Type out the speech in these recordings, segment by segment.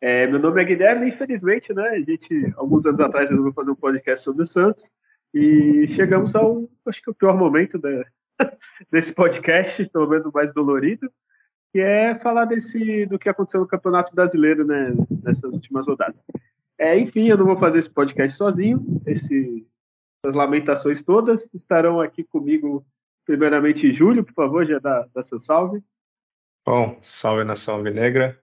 É, meu nome é Guilherme, infelizmente, né? A gente, alguns anos atrás, resolveu fazer um podcast sobre o Santos e chegamos ao, acho que o pior momento né, desse podcast, pelo menos o mais dolorido, que é falar desse, do que aconteceu no Campeonato Brasileiro, né? Nessas últimas rodadas. É, enfim, eu não vou fazer esse podcast sozinho. Esse as lamentações todas. Estarão aqui comigo, primeiramente, Júlio, por favor, já dá, dá seu salve. Bom, salve nação alvinegra.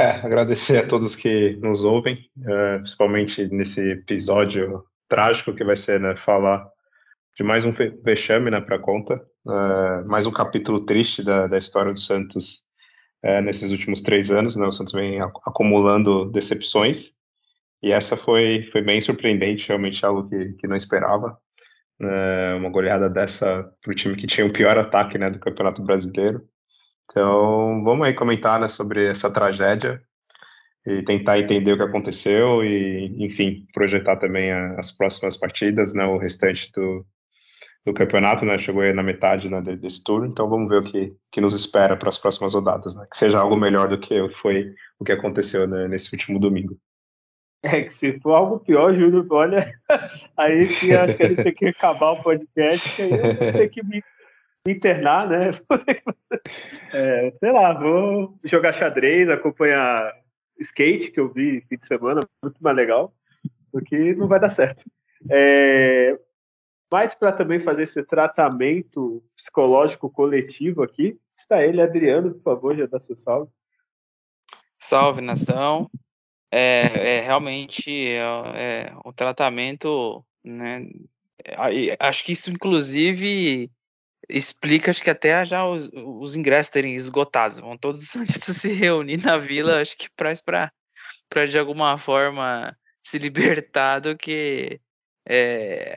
É, agradecer a todos que nos ouvem, é, principalmente nesse episódio trágico que vai ser né, falar de mais um vexame né, para conta, é, mais um capítulo triste da, da história do Santos é, nesses últimos três anos. Né, o Santos vem acumulando decepções e essa foi, foi bem surpreendente, realmente algo que, que não esperava. É, uma goleada dessa para o time que tinha o pior ataque né, do Campeonato Brasileiro. Então, vamos aí comentar né, sobre essa tragédia e tentar entender o que aconteceu e, enfim, projetar também a, as próximas partidas, né, o restante do, do campeonato, né, chegou aí na metade né, desse turno, então vamos ver o que, que nos espera para as próximas rodadas, né, que seja algo melhor do que foi o que aconteceu né, nesse último domingo. É que se for algo pior, Júlio, olha, aí sim acho que eles têm que acabar o podcast, aí eu vou ter que me, internar, né? É, sei lá, vou jogar xadrez, acompanhar skate, que eu vi fim de semana, muito mais legal, porque não vai dar certo. É, mas para também fazer esse tratamento psicológico coletivo aqui, está ele, Adriano, por favor, já dá seu salve. Salve, nação é, é realmente é, é um tratamento, né? Acho que isso, inclusive, explica, acho que até já os, os ingressos terem esgotados. Vão todos os santistas se reunir na vila, acho que para para de alguma forma se libertar do que é,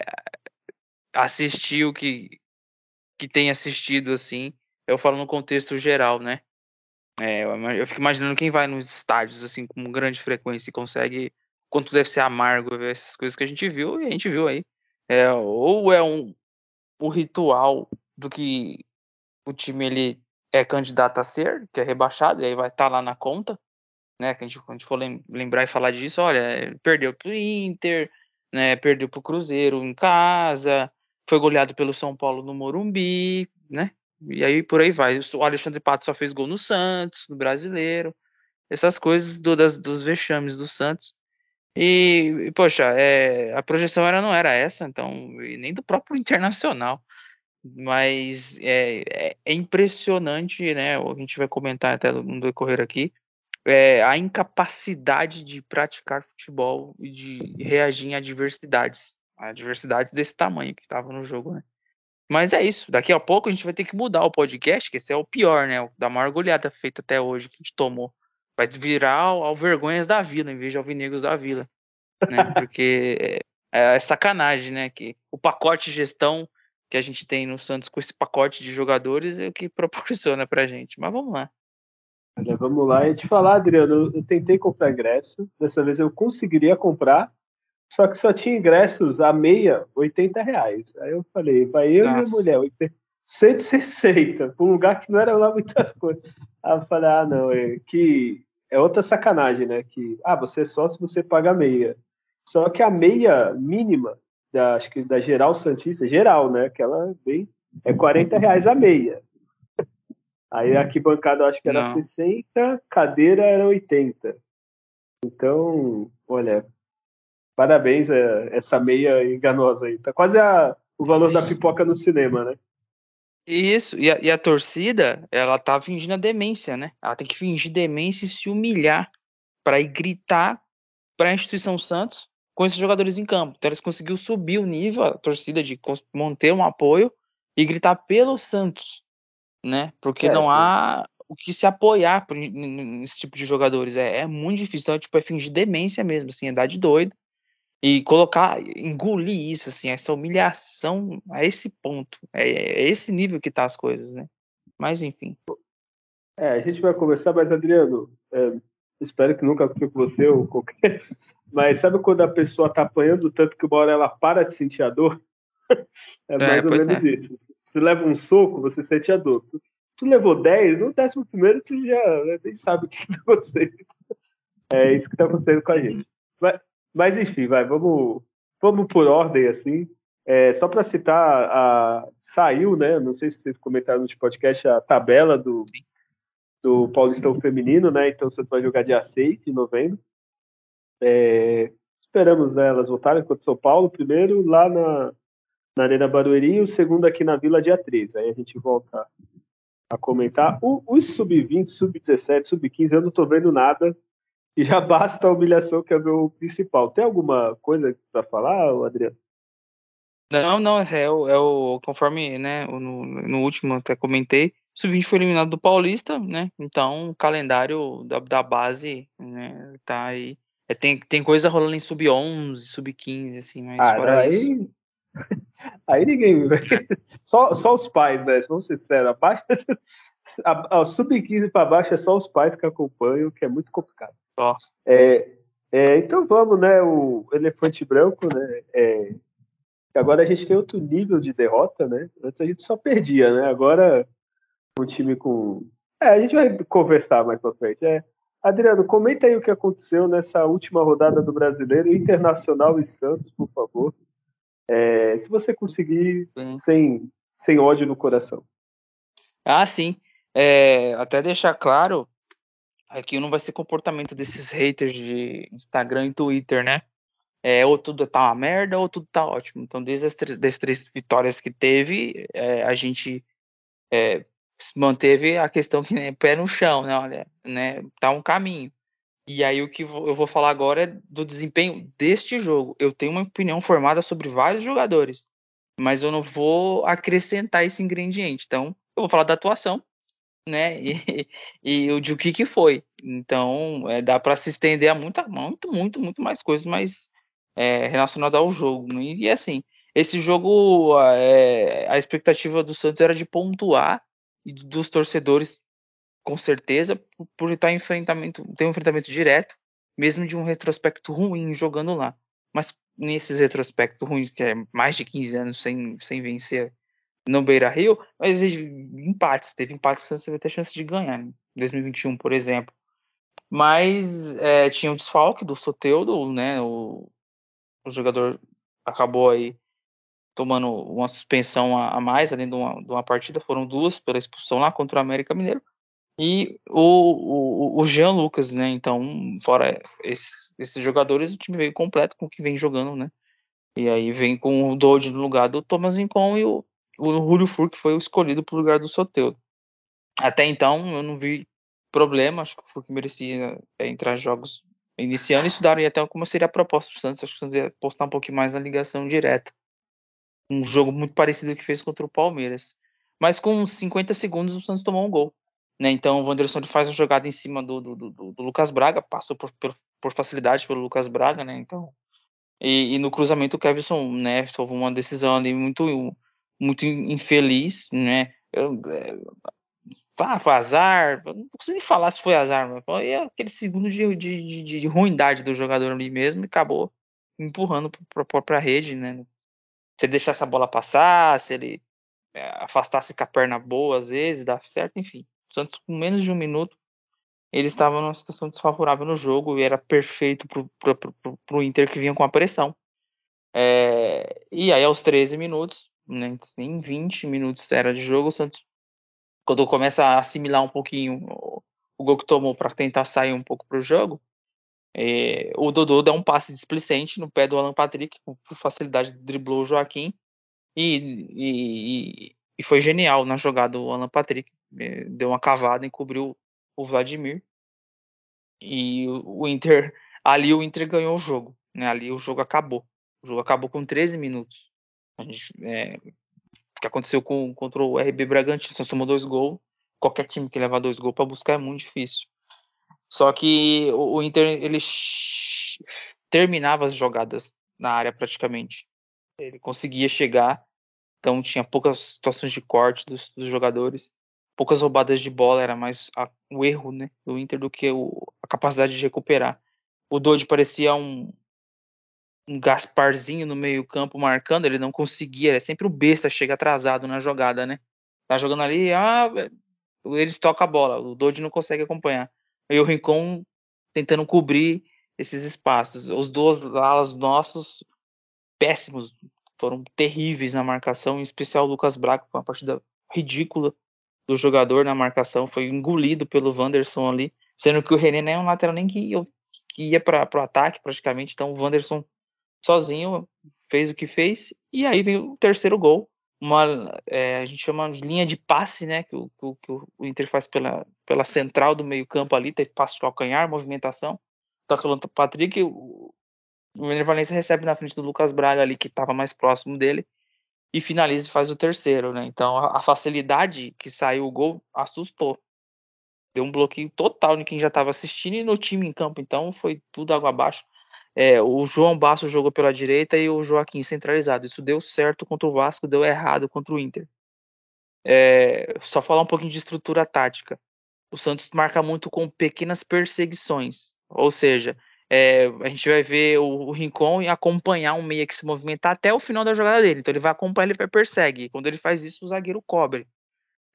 assistir o que, que tem assistido, assim. Eu falo no contexto geral, né? É, eu fico imaginando quem vai nos estádios assim com grande frequência e consegue quanto deve ser amargo ver essas coisas que a gente viu e a gente viu aí. É, ou é um, um ritual do que o time ele é candidato a ser, que é rebaixado, e aí vai estar tá lá na conta, né? Que a gente, quando a gente for lembrar e falar disso, olha, perdeu pro Inter, né? Perdeu pro Cruzeiro em casa, foi goleado pelo São Paulo no Morumbi, né? E aí por aí vai. O Alexandre Pato só fez gol no Santos, no Brasileiro. Essas coisas do, das, dos vexames do Santos. E, poxa, é, a projeção era, não era essa, então, nem do próprio Internacional. Mas é, é, é, impressionante, né? A gente vai comentar até no decorrer aqui. É, a incapacidade de praticar futebol e de reagir em adversidades. Adversidades desse tamanho que estava no jogo, né? Mas é isso. Daqui a pouco a gente vai ter que mudar o podcast, que esse é o pior, né? O da maior goleada feita até hoje que a gente tomou. Vai virar ao, ao Vergonhas da Vila, em vez de Alvinegros da Vila. Né? Porque é, é, sacanagem, né? Que o pacote de gestão que a gente tem no Santos com esse pacote de jogadores é o que proporciona pra gente. Mas vamos lá. Olha, vamos lá. E te falar, Adriano, eu tentei comprar ingresso. Dessa vez eu conseguiria comprar só que só tinha ingressos a meia, 80 reais. Aí eu falei, vai eu Nossa. e minha mulher, 160, para um lugar que não era lá muitas coisas. Aí eu falei, ah, não, é que é outra sacanagem, né? Que, ah, você é só se você paga meia. Só que a meia mínima, da, acho que da Geral Santista, geral, né? Aquela bem, é 40 reais a meia. Aí a arquibancada acho que era não. 60, cadeira era 80. Então, olha, Parabéns, é, essa meia enganosa aí. Tá quase a, o valor da pipoca no cinema, né? Isso, e a, e a, torcida, ela tá fingindo a demência, né? Ela tem que fingir demência e se humilhar para ir gritar para a instituição Santos com esses jogadores em campo. Então eles conseguiu subir o nível, a torcida de manter um apoio e gritar pelo Santos, né? Porque é, não sim. há o que se apoiar nesse tipo de jogadores. É, é muito difícil. Então, tipo, é fingir demência mesmo, assim, é dar de doido. E colocar, engolir isso, assim, essa humilhação a esse ponto. É, é esse nível que tá as coisas, né? Mas, enfim. É, a gente vai conversar, mas, Adriano, é, espero que nunca aconteça com você ou qualquer. Mas sabe quando a pessoa tá apanhando tanto que uma hora ela para de sentir a dor? É, é mais ou menos é. isso. Se leva um soco, você sente a dor tu levou 10, no décimo primeiro tu já né, nem sabe o que está acontecendo. É isso que está acontecendo com a gente. Mas, mas, enfim, vai, vamos, vamos por ordem assim. É, só para citar, a, saiu, né? Não sei se vocês comentaram no podcast a tabela do, do Paulistão Feminino, né? Então você vai jogar dia 6 de novembro. É, esperamos né, elas voltarem contra o São Paulo, primeiro lá na, na Arena Barueri e o segundo aqui na Vila dia 13. Aí a gente volta a comentar. O, os sub-20, sub-17, sub-15, eu não estou vendo nada. E já basta a humilhação, que é o meu principal. Tem alguma coisa para falar, Adriano? Não, não, é o, é o conforme, né, no, no último até comentei, o Sub-20 foi eliminado do Paulista, né? Então o calendário da, da base, né, tá aí. É, tem, tem coisa rolando em Sub-11, Sub-15, assim, mas ah, fora aí, isso. Aí ninguém. Só, só os pais, né? Vamos ser sérios. A, a sub-15 para baixo é só os pais que acompanham, que é muito complicado. É, é, então vamos, né? O elefante branco, né? É, agora a gente tem outro nível de derrota, né? Antes a gente só perdia, né? Agora um time com. É, a gente vai conversar mais pra frente. É, Adriano, comenta aí o que aconteceu nessa última rodada do Brasileiro Internacional e Santos, por favor. É, se você conseguir sem, sem ódio no coração. Ah, sim. É, até deixar claro, aqui não vai ser comportamento desses haters de Instagram e Twitter, né? É, ou tudo tá uma merda ou tudo tá ótimo. Então, desde as três, das três vitórias que teve, é, a gente é, manteve a questão que né, pé no chão, né? Olha, né? Tá um caminho. E aí o que eu vou falar agora é do desempenho deste jogo. Eu tenho uma opinião formada sobre vários jogadores, mas eu não vou acrescentar esse ingrediente. Então, eu vou falar da atuação, né? E, e o de o que que foi. Então, é, dá para se estender a muita, muito, muito, muito mais coisas, mas é, relacionado ao jogo. Né? E, e assim, esse jogo, é, a expectativa do Santos era de pontuar e dos torcedores com certeza, por, estar em enfrentamento, ter um enfrentamento direto, mesmo de um retrospecto ruim jogando lá. Mas nesses retrospectos ruins, que é mais de 15 anos sem, sem vencer no Beira Rio, mas empates, teve empates que você vai ter chance de ganhar. Em 2021, por exemplo. Mas é, tinha o desfalque do Soteudo, né? O, o jogador acabou aí tomando uma suspensão a, a mais, além de uma, de uma partida, foram duas pela expulsão lá contra o América Mineiro e o, o, o Jean Lucas, né? Então, fora esses, esses jogadores, o time veio completo com o que vem jogando, né? E aí vem com o Dodge no lugar do Thomas Incon e o, o Julio Fur, que foi o escolhido para o lugar do Soteudo. Até então, eu não vi problema, acho que o Furk merecia é, entrar jogos iniciando e estudaram até como seria a proposta do Santos. Acho que o Santos ia postar um pouquinho mais na ligação direta. Um jogo muito parecido que fez contra o Palmeiras. Mas com 50 segundos o Santos tomou um gol. Né? Então o Wanderson faz a jogada em cima do, do, do, do Lucas Braga, passou por, por, por, facilidade pelo Lucas Braga, né? Então, e, e, no cruzamento o Kevson né, tomou uma decisão ali muito, muito infeliz, né? Eu, é, ah, foi azar, não consigo nem falar se foi azar, mas foi aquele segundo de, de, de, de ruindade do jogador ali mesmo e acabou empurrando para a própria rede, né? Se ele deixasse a bola passar, se ele é, afastasse com a perna boa às vezes, dá certo, enfim. Santos, com menos de um minuto, ele estava numa situação desfavorável no jogo e era perfeito para o Inter que vinha com a pressão. É, e aí, aos 13 minutos, né, em 20 minutos era de jogo, o Santos, quando começa a assimilar um pouquinho o, o gol que tomou para tentar sair um pouco para o jogo, é, o Dodô dá um passe displicente no pé do Alan Patrick, com facilidade driblou o Joaquim e, e, e foi genial na jogada o Alan Patrick. Eh, deu uma cavada, encobriu o Vladimir. E o Inter, ali o Inter ganhou o jogo. Né? Ali o jogo acabou. O jogo acabou com 13 minutos. É, o que aconteceu com, contra o RB Bragantino, só tomou dois gols. qualquer time que leva dois gols para buscar é muito difícil. Só que o, o Inter ele terminava as jogadas na área praticamente. Ele conseguia chegar, então tinha poucas situações de corte dos, dos jogadores, poucas roubadas de bola, era mais a, o erro né, do Inter do que o, a capacidade de recuperar. O Dodge parecia um, um Gasparzinho no meio campo marcando, ele não conseguia, é sempre o besta, chega atrasado na jogada, né? Tá jogando ali, ah, eles tocam a bola, o Dodge não consegue acompanhar. E o Rincon tentando cobrir esses espaços. Os dois alas nossos, péssimos, foram terríveis na marcação, em especial o Lucas Braco, uma partida ridícula do jogador na marcação, foi engolido pelo Wanderson ali, sendo que o René nem é um lateral nem que, que ia para o ataque praticamente, então o Wanderson sozinho fez o que fez, e aí veio o terceiro gol, uma, é, a gente chama de linha de passe, né, que o, que o, Inter faz pela, pela central do meio campo ali, teve passe de calcanhar, movimentação, toca o Patrick, o, o Ener Valencia recebe na frente do Lucas Braga ali, que estava mais próximo dele, e finaliza e faz o terceiro, né, então a, a facilidade que saiu o gol assustou, deu um bloqueio total em quem já estava assistindo e no time em campo, então foi tudo água abaixo, é, o João Basso jogou pela direita e o Joaquim centralizado. Isso deu certo contra o Vasco, deu errado contra o Inter. É, só falar um pouquinho de estrutura tática. O Santos marca muito com pequenas perseguições, ou seja, é, a gente vai ver o, o Rincon acompanhar um meia que se movimentar até o final da jogada dele. Então ele vai acompanhar, ele vai persegue. Quando ele faz isso, o zagueiro cobre.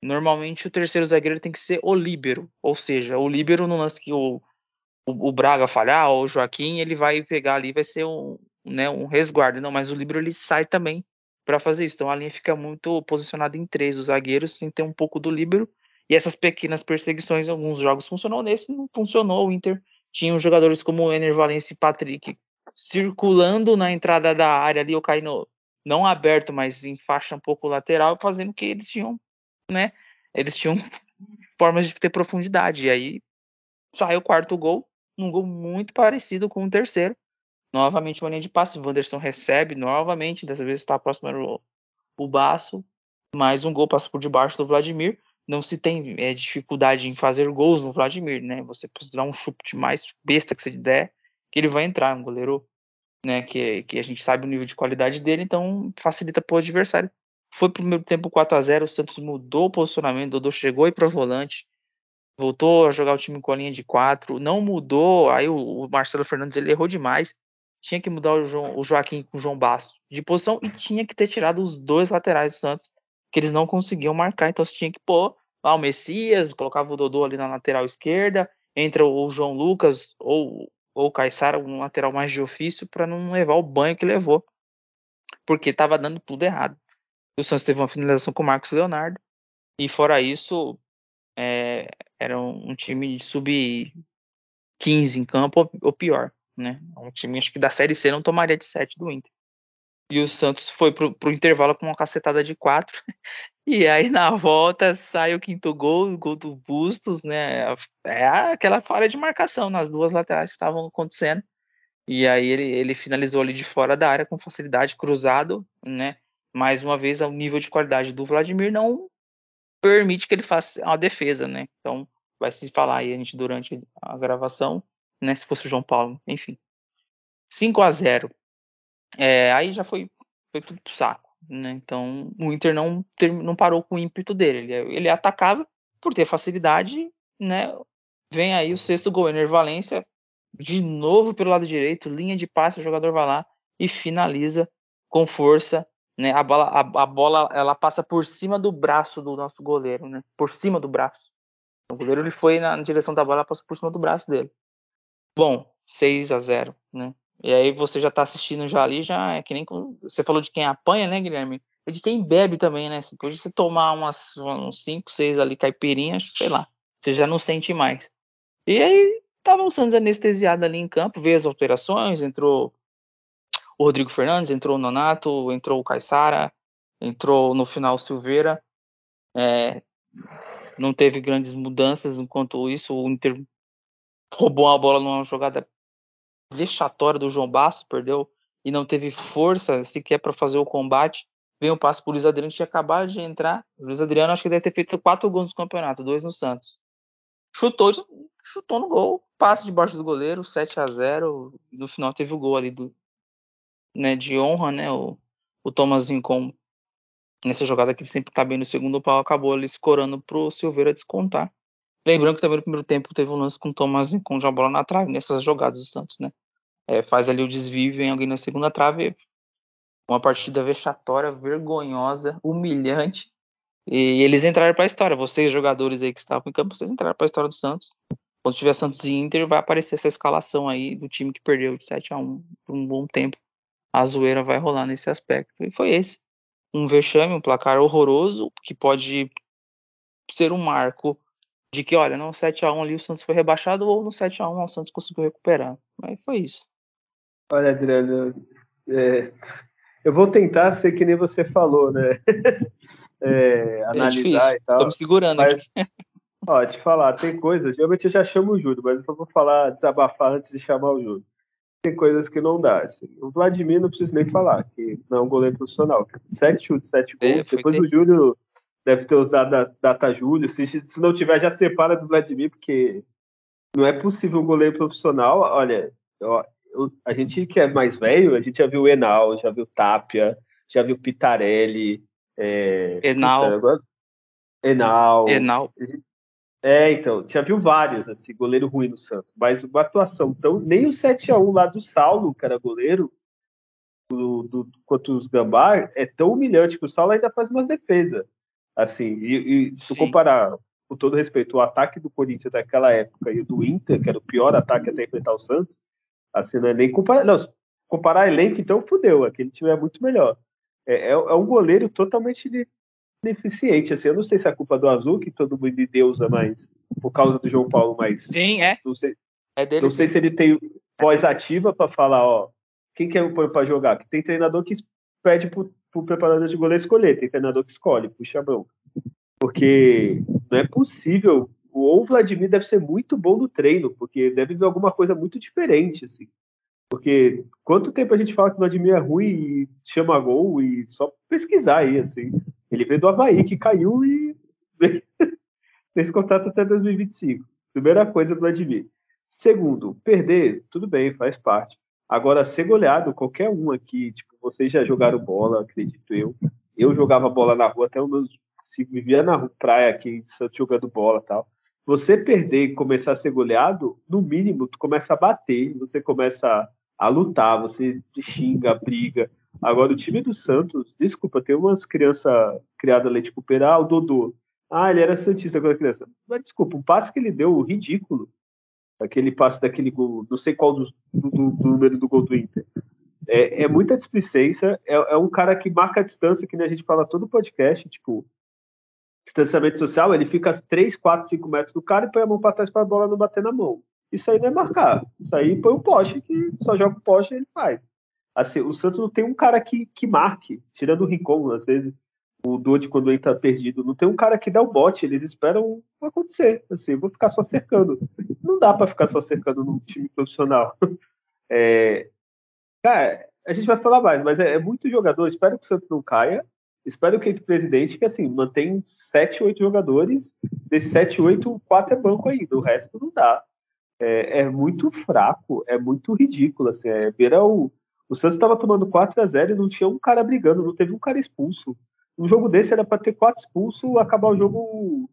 Normalmente o terceiro zagueiro tem que ser o líbero, ou seja, o líbero no lance que o o, o Braga falhar ou o Joaquim, ele vai pegar ali, vai ser um, né, um resguardo. Não, mas o Libro ele sai também para fazer isso. Então a linha fica muito posicionada em três, os zagueiros, sem ter um pouco do Libro. E essas pequenas perseguições, alguns jogos funcionou, nesse não funcionou. O Inter tinha jogadores como o Ener Valencia e Patrick circulando na entrada da área ali, ou caindo não aberto, mas em faixa um pouco lateral, fazendo que eles tinham, né? Eles tinham formas de ter profundidade. E aí saiu o quarto gol, num gol muito parecido com o terceiro. Novamente uma linha de passe. O Wanderson recebe novamente, dessa vez está próximo do o Baço. Mais um gol passa por debaixo do Vladimir. Não se tem é, dificuldade em fazer gols no Vladimir, né? Você pode dar um chute mais besta que você der, que ele vai entrar. Um goleiro né, que, que a gente sabe o nível de qualidade dele, então facilita para o adversário. Foi primeiro tempo 4 a 0 o Santos mudou o posicionamento, o Dodô chegou aí para volante, voltou a jogar o time com a linha de quatro, não mudou, aí o, o Marcelo Fernandes ele errou demais, tinha que mudar o, o Joaquim com o João Basso de posição e tinha que ter tirado os dois laterais do Santos, que eles não conseguiam marcar, então você tinha que pôr lá o Messias, colocava o Dodô ali na lateral esquerda, entra o João Lucas ou, ou o Caissara, um lateral mais de ofício, para não levar o banho que levou, porque estava dando tudo errado. O Santos teve uma finalização com o Marcos Leonardo, e fora isso, é, era um, um time de sub 15 em campo ou, ou, pior, né? Um time acho que da Série C não tomaria de 7 do Inter. E o Santos foi pro, pro intervalo com uma cacetada de 4. E aí na volta sai o quinto gol, o gol do Bustos, né? É aquela falha de marcação nas duas laterais que estavam acontecendo. E aí ele, ele finalizou ali de fora da área com facilidade, cruzado, né? Mais uma vez, o nível de qualidade do Vladimir não permite que ele faça uma defesa, né? Então, vai se falar aí a gente durante a gravação, né? Se fosse o João Paulo, enfim. 5 a 0 é, Aí já foi, foi tudo pro saco, né? Então, o Inter não, não parou com o ímpeto dele. Ele, ele atacava por ter facilidade, né? Vem aí o sexto gol, Ener Valência, de novo pelo lado direito, linha de passe, o jogador vai lá e finaliza com força né? A bola, a, a, bola ela passa por cima do braço do nosso goleiro, né? Por cima do braço. O goleiro ele foi na, direção da bola, passou por cima do braço dele. Bom, 6 a 0, né? E aí você já tá assistindo já ali, já é que nem você falou de quem apanha, né, Guilherme? É de quem bebe também, né? Depois de você tomar umas uns 5, 6 ali caipirinhas, sei lá, você já não sente mais. E aí tava o Santos anestesiado ali em campo, veio as alterações, entrou o Rodrigo Fernandes, entrou o Nonato, entrou o Caissara, entrou no final o Silveira. É, não teve grandes mudanças enquanto isso. O Inter roubou a bola numa jogada vexatória do João Basso, perdeu e não teve força sequer para fazer o combate. vem o passo pro Luiz Adriano, que tinha acabado de entrar. O Luiz Adriano acho que deve ter feito quatro gols no campeonato, dois no Santos. Chutou, chutou no gol, passe debaixo do goleiro, 7 a 0 No final teve o gol ali do, né, de honra, né? O, o Thomas Rincon, nessa jogada que ele sempre tá bem no segundo pau, acabou ali escorando pro Silveira descontar. Lembrando que também no primeiro tempo teve um lance com o Thomas Rincon já bola na trave, nessas jogadas do Santos, né? É, faz ali o desvio, vem alguém na segunda trave, uma partida vexatória, vergonhosa, humilhante. E eles entraram para a história. Vocês, jogadores aí que estavam em campo, vocês entraram para a história do Santos. Quando tiver Santos e Inter, vai aparecer essa escalação aí do time que perdeu de 7 a 1 por um bom tempo. A zoeira vai rolar nesse aspecto. E foi esse. Um vexame, um placar horroroso, que pode ser um marco de que, olha, no 7 a 1 ali o Santos foi rebaixado ou no 7 a 1 o Santos conseguiu recuperar. Mas foi isso. Olha, Adriano, é, eu vou tentar ser que nem você falou, né? É, é, analisar é e tal. Tô me segurando mas, aqui. Ó, te falar, tem coisas, geralmente eu já chamo o Júlio, mas eu só vou falar, desabafar antes de chamar o Júlio. Tem coisas que não dá. Assim. O Vladimir não preciso nem falar, que não é um goleiro profissional. Sete chutes, sete é, gols. É, Depois ter... o Júlio deve ter os dados da data Júlio. Se, se não tiver, já separa do Vladimir, porque não é possível um goleiro profissional. Olha, eu, eu, a gente que é mais velho, a gente já viu o Enal, já viu Tapia, já viu Pitarelli. É, Enal. Puta, agora, Enal. Enal. É, então, já viu vários, assim, goleiro ruim no Santos, mas uma atuação tão. Nem o 7x1 lá do Saulo, que era goleiro, do, do, quanto os Gambá, é tão humilhante que o Saulo ainda faz umas defesas. Assim, e, e se comparar, com todo respeito, o ataque do Corinthians daquela época e o do Inter, que era o pior ataque até enfrentar o Santos, Assim, não é nem comparar. Não, comparar elenco, então fudeu. Aquele time é muito melhor. É, é, é um goleiro totalmente deficiente. Assim, eu não sei se é culpa do Azul, que todo mundo deusa, mas por causa do João Paulo, mas. Sim, é. Não sei, é dele, não sei se ele tem voz ativa para falar, ó. Quem quer põe para jogar? Que tem treinador que pede pro, pro preparador de goleiro escolher, tem treinador que escolhe, puxa a mão. Porque não é possível ou o Vladimir deve ser muito bom no treino, porque deve ver alguma coisa muito diferente, assim. Porque quanto tempo a gente fala que o Vladimir é ruim e chama gol e só pesquisar aí, assim. Ele veio do Havaí, que caiu e fez contrato até 2025. Primeira coisa, Vladimir. Segundo, perder, tudo bem, faz parte. Agora, ser goleado, qualquer um aqui, tipo, vocês já jogaram bola, acredito eu. Eu jogava bola na rua até os meus. Vivia na praia aqui, jogando bola tal você perder e começar a ser goleado, no mínimo, tu começa a bater, você começa a lutar, você xinga, briga. Agora, o time do Santos, desculpa, tem umas crianças criadas leite Cooper, ah, o Dodô. Ah, ele era Santista quando criança. Mas, desculpa, o passe que ele deu, ridículo. Aquele passe daquele gol, não sei qual do, do, do número do gol do Inter. É, é muita displicência, é, é, um cara que marca a distância, que a gente fala todo podcast, tipo, distanciamento social, ele fica 3, 4, 5 metros do cara e põe a mão para trás para a bola não bater na mão. Isso aí não é marcar. Isso aí põe o poste, que só joga o poste e ele faz. Assim, o Santos não tem um cara que, que marque, tirando o Rincon, às vezes, o Doide quando ele tá perdido, não tem um cara que dá o bote, eles esperam acontecer. Assim, vou ficar só cercando. Não dá para ficar só cercando num time profissional. É, cara, a gente vai falar mais, mas é, é muito jogador. Espero que o Santos não caia espero que o presidente que assim mantém 7, 8 jogadores, desses 7, 8, 4 é banco ainda, o resto não dá. É, é muito fraco, é muito ridículo. Assim, é, beira o, o Santos estava tomando 4 a 0 e não tinha um cara brigando, não teve um cara expulso. Um jogo desse era para ter quatro expulsos, acabar o jogo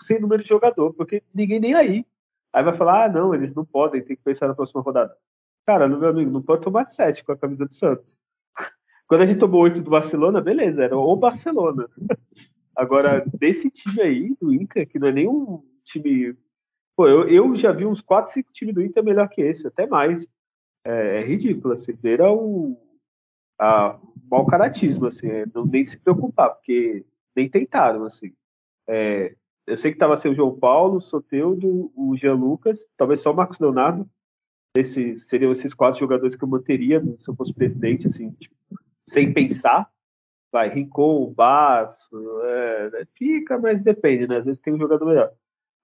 sem número de jogador, porque ninguém nem aí. Aí vai falar, ah, não, eles não podem, tem que pensar na próxima rodada. Cara, meu amigo, não pode tomar 7 com a camisa do Santos. Quando a gente tomou oito do Barcelona, beleza, era o Barcelona. Agora, desse time aí, do Inter, que não é nem um time. Pô, eu, eu já vi uns 4, 5 times do Inter melhor que esse, até mais. É, é ridículo, assim, era o a, mau caratismo, assim, é, não nem se preocupar, porque nem tentaram, assim. É, eu sei que estava sem o João Paulo, o Soteudo, o Jean Lucas, talvez só o Marcos Leonardo. Esse, seriam esses quatro jogadores que eu manteria se eu fosse presidente, assim, tipo, sem pensar. Vai, Rincon, Basso, é, fica, mas depende, né? Às vezes tem um jogador melhor.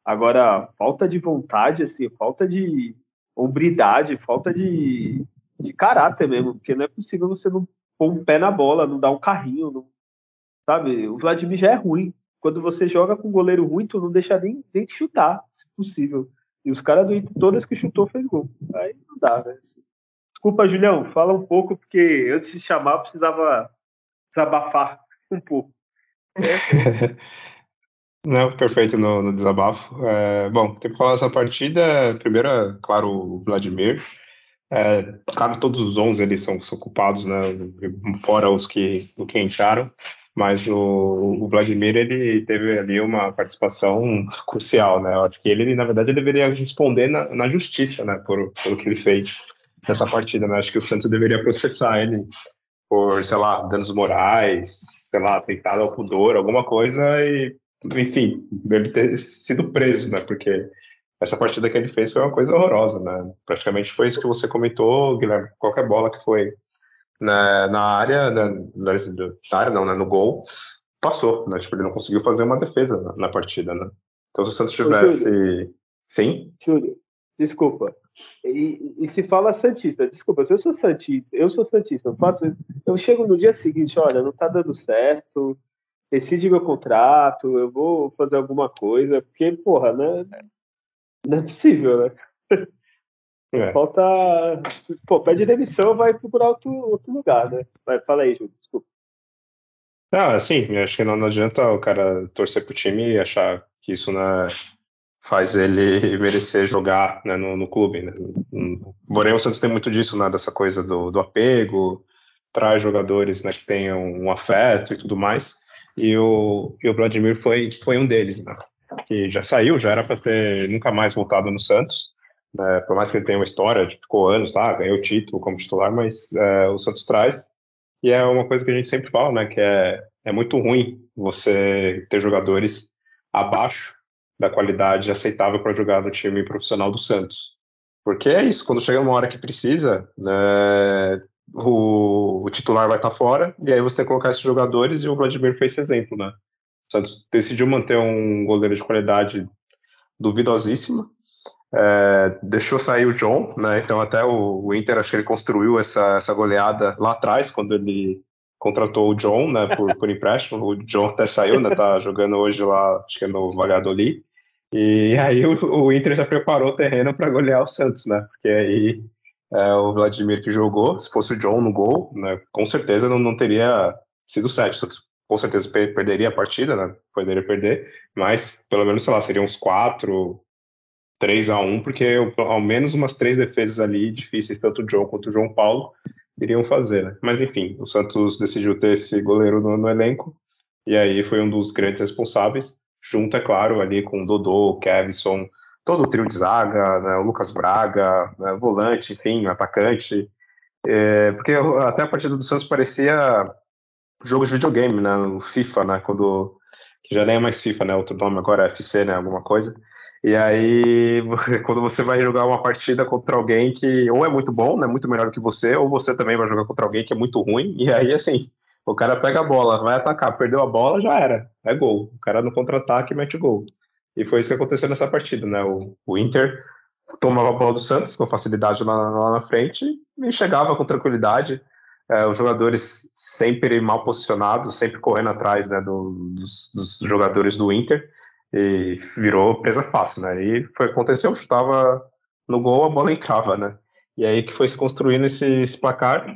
Agora, falta de vontade, assim, falta de hombridade, falta de, de caráter mesmo, porque não é possível você não pôr um pé na bola, não dar um carrinho, não, sabe? O Vladimir já é ruim. Quando você joga com um goleiro ruim, tu não deixa nem, nem de chutar, se possível. E os caras do Inter, todas que chutou, fez gol. Aí não dá, né? Desculpa, Julião, fala um pouco, porque antes de chamar eu precisava desabafar um pouco. É. Não, perfeito no, no desabafo. É, bom, tem que falar dessa partida. Primeiro, é, claro, o Vladimir. É, claro, todos os 11 eles são, são culpados, né? Fora os que, o que entraram. Mas o, o, Vladimir ele teve ali uma participação crucial, né? Eu acho que ele, na verdade, deveria responder na, na justiça, né? Por, pelo que ele fez nessa partida, né? Acho que o Santos deveria processar ele por, sei lá, danos morais, sei lá, tentado ao pudor, alguma coisa e enfim, deve ter sido preso, né? Porque essa partida que ele fez foi uma coisa horrorosa, né? Praticamente foi isso que você comentou, Guilherme. Qualquer bola que foi na, na área, na, na, área não, né? No gol, passou, né? Tipo, ele não conseguiu fazer uma defesa na, na partida, né? Então, se o Santos tivesse. Júlio, Sim? Júlio, desculpa. E, e, se fala Santista, desculpa, se eu sou Santista, eu sou Santista, eu faço. Eu chego no dia seguinte, olha, não tá dando certo, decide meu contrato, eu vou fazer alguma coisa, porque, porra, né? Não é possível, né? É. Falta. Pô, pede demissão, vai procurar outro, outro lugar, né? Vai, fala aí, Júlio, desculpa. Ah, sim, acho que não, não, adianta o cara torcer pro time e achar que isso né, faz ele merecer jogar né, no, no, clube. Né? Porém, o Santos tem muito disso, né, dessa coisa do, do apego, traz jogadores né, que tenham um afeto e tudo mais e o, e o Vladimir foi, foi um deles, né? Que já saiu, já era para ter nunca mais voltado no Santos, né? Por mais que ele tenha uma história, ficou anos lá, ganhou o título como titular, mas é, o Santos traz. E é uma coisa que a gente sempre fala, né? Que é, é muito ruim você ter jogadores abaixo da qualidade aceitável para jogar no time profissional do Santos. Porque é isso, quando chega uma hora que precisa, né, o, o titular vai estar tá fora, e aí você tem que colocar esses jogadores, e o Vladimir fez esse exemplo, né? O Santos decidiu manter um goleiro de qualidade duvidosíssima, é, deixou sair o John, né? Então até o, o, Inter acho que ele construiu essa, essa goleada lá atrás quando ele contratou o John, né? Por, por empréstimo, o John até saiu, né? Tá jogando hoje lá, acho que é no Valladolid. E aí o, o Inter já preparou o terreno para golear o Santos, né? Porque aí é, o Vladimir que jogou, se fosse o John no gol, né, com certeza não, não teria sido 7, com certeza perderia a partida, né, poderia perder, mas pelo menos, sei lá, seriam uns 4, 3 a 1, porque ao menos umas três defesas ali difíceis, tanto o John quanto o João Paulo, iriam fazer, né? Mas enfim, o Santos decidiu ter esse goleiro no, no elenco, e aí foi um dos grandes responsáveis, junto, é claro, ali com o Dodô, o Kevson, todo o trio de zaga, né, o Lucas Braga, né, volante, enfim, atacante. É, porque até a partida do Santos parecia jogo de videogame, né, o FIFA, né, quando que já nem é mais FIFA, né, outro nome agora é FC, né, alguma coisa. E aí, quando você vai jogar uma partida contra alguém que ou é muito bom, né, muito melhor que você, ou você também vai jogar contra alguém que é muito ruim, e aí, assim, o cara pega a bola, vai atacar, perdeu a bola, já era, é gol. O cara no contra-ataque mete gol. E foi isso que aconteceu nessa partida, né? O, o Inter tomava a bola do Santos com facilidade lá, lá na frente e chegava com tranquilidade. É, os jogadores sempre mal posicionados, sempre correndo atrás né, do, dos, dos, jogadores do Inter e virou presa fácil, né? E foi aconteceu, chutava no gol, a bola entrava, né? E aí que foi se construindo esse, esse placar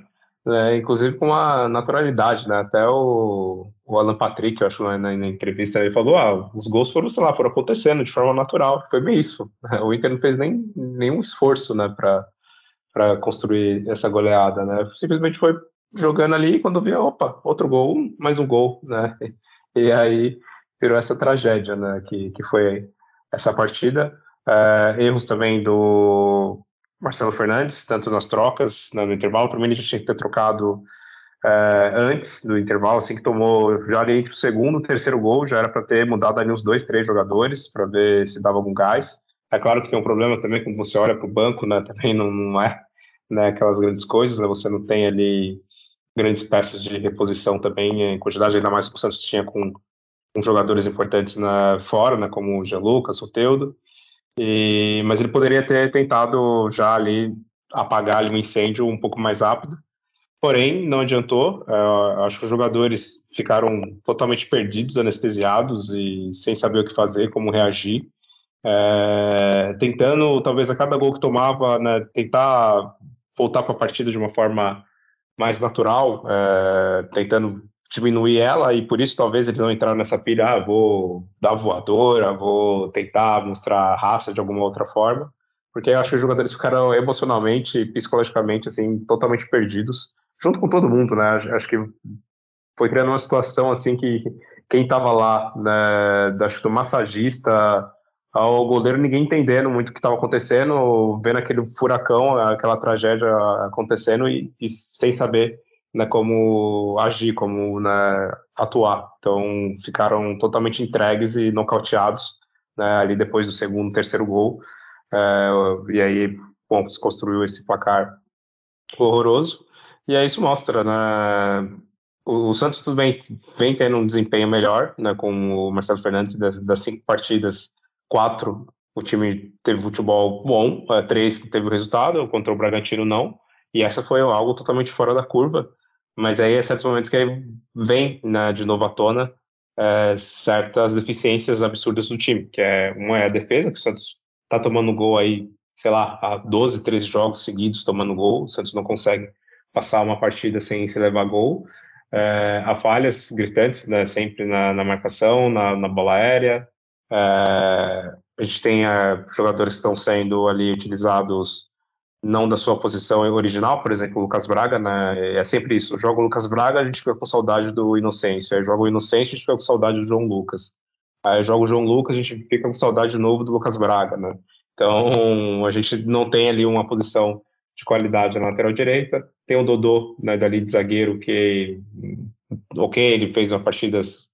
é, inclusive com uma naturalidade, né? Até o, o Alan Patrick, eu acho, na, na, entrevista, ele falou: ah, os gols foram, sei lá, foram acontecendo de forma natural. Foi bem isso. O Inter não fez nem nenhum esforço, né, para construir essa goleada, né? Simplesmente foi jogando ali e quando via, opa, outro gol, mais um gol, né? E aí virou essa tragédia, né? Que, que foi essa partida. É, erros também do Marcelo Fernandes, tanto nas trocas, né, no intervalo. Mim, ele já tinha que ter trocado é, antes do intervalo, assim que tomou já ali entre o segundo e o terceiro gol, já era para ter mudado ali uns dois, três jogadores para ver se dava algum gás. É claro que tem um problema também quando você olha para o banco, né? Também não, não é né, aquelas grandes coisas, né? Você não tem ali grandes peças de reposição também em quantidade, ainda mais que o Santos tinha com, com jogadores importantes na, fora, né? Como o Jean Lucas, o Teudo. E, mas ele poderia ter tentado já ali apagar ali um incêndio um pouco mais rápido. Porém, não adiantou. Uh, acho que os jogadores ficaram totalmente perdidos, anestesiados e sem saber o que fazer, como reagir. É, tentando, talvez a cada gol que tomava, né, tentar voltar para a partida de uma forma mais natural, é, tentando diminuir ela, e por isso talvez eles não entraram nessa pilha, ah, vou dar voadora, vou tentar mostrar raça de alguma outra forma, porque eu acho que os jogadores ficaram emocionalmente e psicologicamente, assim, totalmente perdidos, junto com todo mundo, né, acho que foi criando uma situação, assim, que quem estava lá, né, acho que do massagista ao goleiro ninguém entendendo muito o que estava acontecendo, vendo aquele furacão, aquela tragédia acontecendo e, e sem saber né, como agir, como né, atuar. Então ficaram totalmente entregues e nocauteados né, ali depois do segundo, terceiro gol. É, e aí, bom, se construiu esse placar horroroso. E aí isso mostra, né? O, Santos tudo bem, vem tendo um desempenho melhor, né? Com o Marcelo Fernandes das, das cinco partidas, quatro o time teve futebol bom, é, três teve o resultado, contra o Bragantino não. E essa foi algo totalmente fora da curva. Mas aí, é certos momentos que vem né, de novo à tona é, certas deficiências absurdas do time, que é uma é a defesa, que o Santos está tomando gol aí, sei lá, há 12, 13 jogos seguidos tomando gol, o Santos não consegue passar uma partida sem se levar gol. É, há falhas gritantes, né, sempre na, na marcação, na, na, bola aérea. É, a gente tem é, jogadores que estão sendo ali utilizados não da sua posição original, por exemplo, o Lucas Braga, né? É sempre isso. Joga o Lucas Braga, a gente fica com saudade do Inocêncio. Aí joga o Inocêncio, a gente fica com saudade do João Lucas. Aí joga o João Lucas, a gente fica com saudade de novo do Lucas Braga, né? Então, a gente não tem ali uma posição de qualidade na lateral direita. Tem o Dodô, né, dali de zagueiro, que, ok, ele fez uma partidas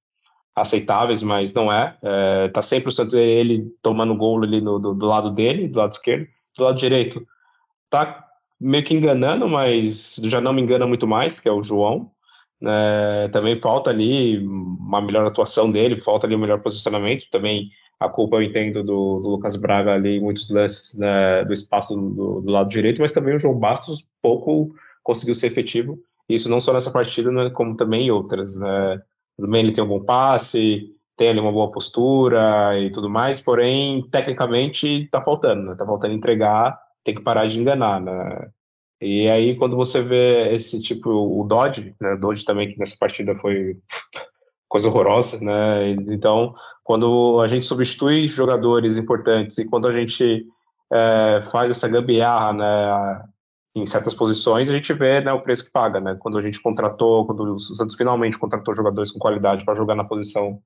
aceitáveis, mas não é. é tá sempre o Santos, ele tomando gol ali no, do, do lado dele, do lado esquerdo. Do lado direito, tá meio que enganando, mas já não me engana muito mais, que é o João. É, também falta ali uma melhor atuação dele, falta ali um melhor posicionamento. Também a culpa eu entendo do, do Lucas Braga ali muitos lances né, do espaço do, do, lado direito, mas também o João Bastos pouco conseguiu ser efetivo. Isso não só nessa partida, né, como também em outras. Né. Também ele tem um bom passe, tem ali uma boa postura e tudo mais, porém, tecnicamente, está faltando, está faltando entregar tem que parar de enganar, né? E aí, quando você vê esse tipo, o Dodge, né? O Dodge também, que nessa partida foi coisa horrorosa, né? Então, quando a gente substitui jogadores importantes e quando a gente é, faz essa gambiarra, né? Em certas posições, a gente vê né, o preço que paga, né? Quando a gente contratou, quando o Santos finalmente contratou jogadores com qualidade para jogar na posição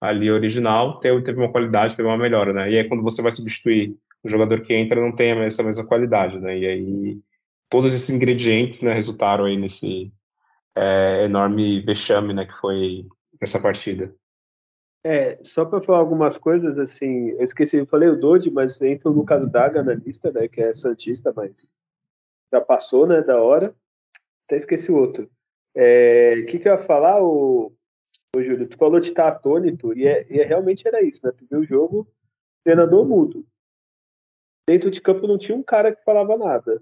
ali original, teve, uma qualidade, teve uma melhora, né? E aí, quando você vai substituir o jogador que entra não tem essa mesma qualidade, né? E aí todos esses ingredientes né, resultaram aí nesse é, enorme vexame né, que foi essa partida. É, só para falar algumas coisas, assim, eu esqueci, eu falei o Dodi, mas entra o Lucas Braga na lista, né, que é Santista, mas já passou, né, da hora. Até esqueci o outro. O é, que, que eu ia falar, o, o Júlio? Tu falou de estar atônito, e, é, e é, realmente era isso, né? Tu viu o jogo, treinador mudo dentro de campo não tinha um cara que falava nada.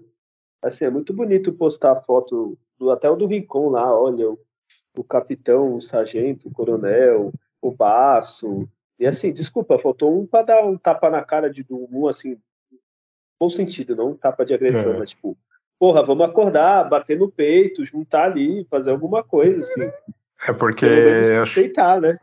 Assim, é muito bonito postar a foto do até o do Rincon lá, olha, o, o capitão, o sargento, o coronel, o baço. E assim, desculpa, faltou um para dar um tapa na cara de um assim, bom sentido, não um tapa de agressão, é. mas tipo, porra, vamos acordar, bater no peito, juntar ali, fazer alguma coisa, assim. É porque. Aceitar, né?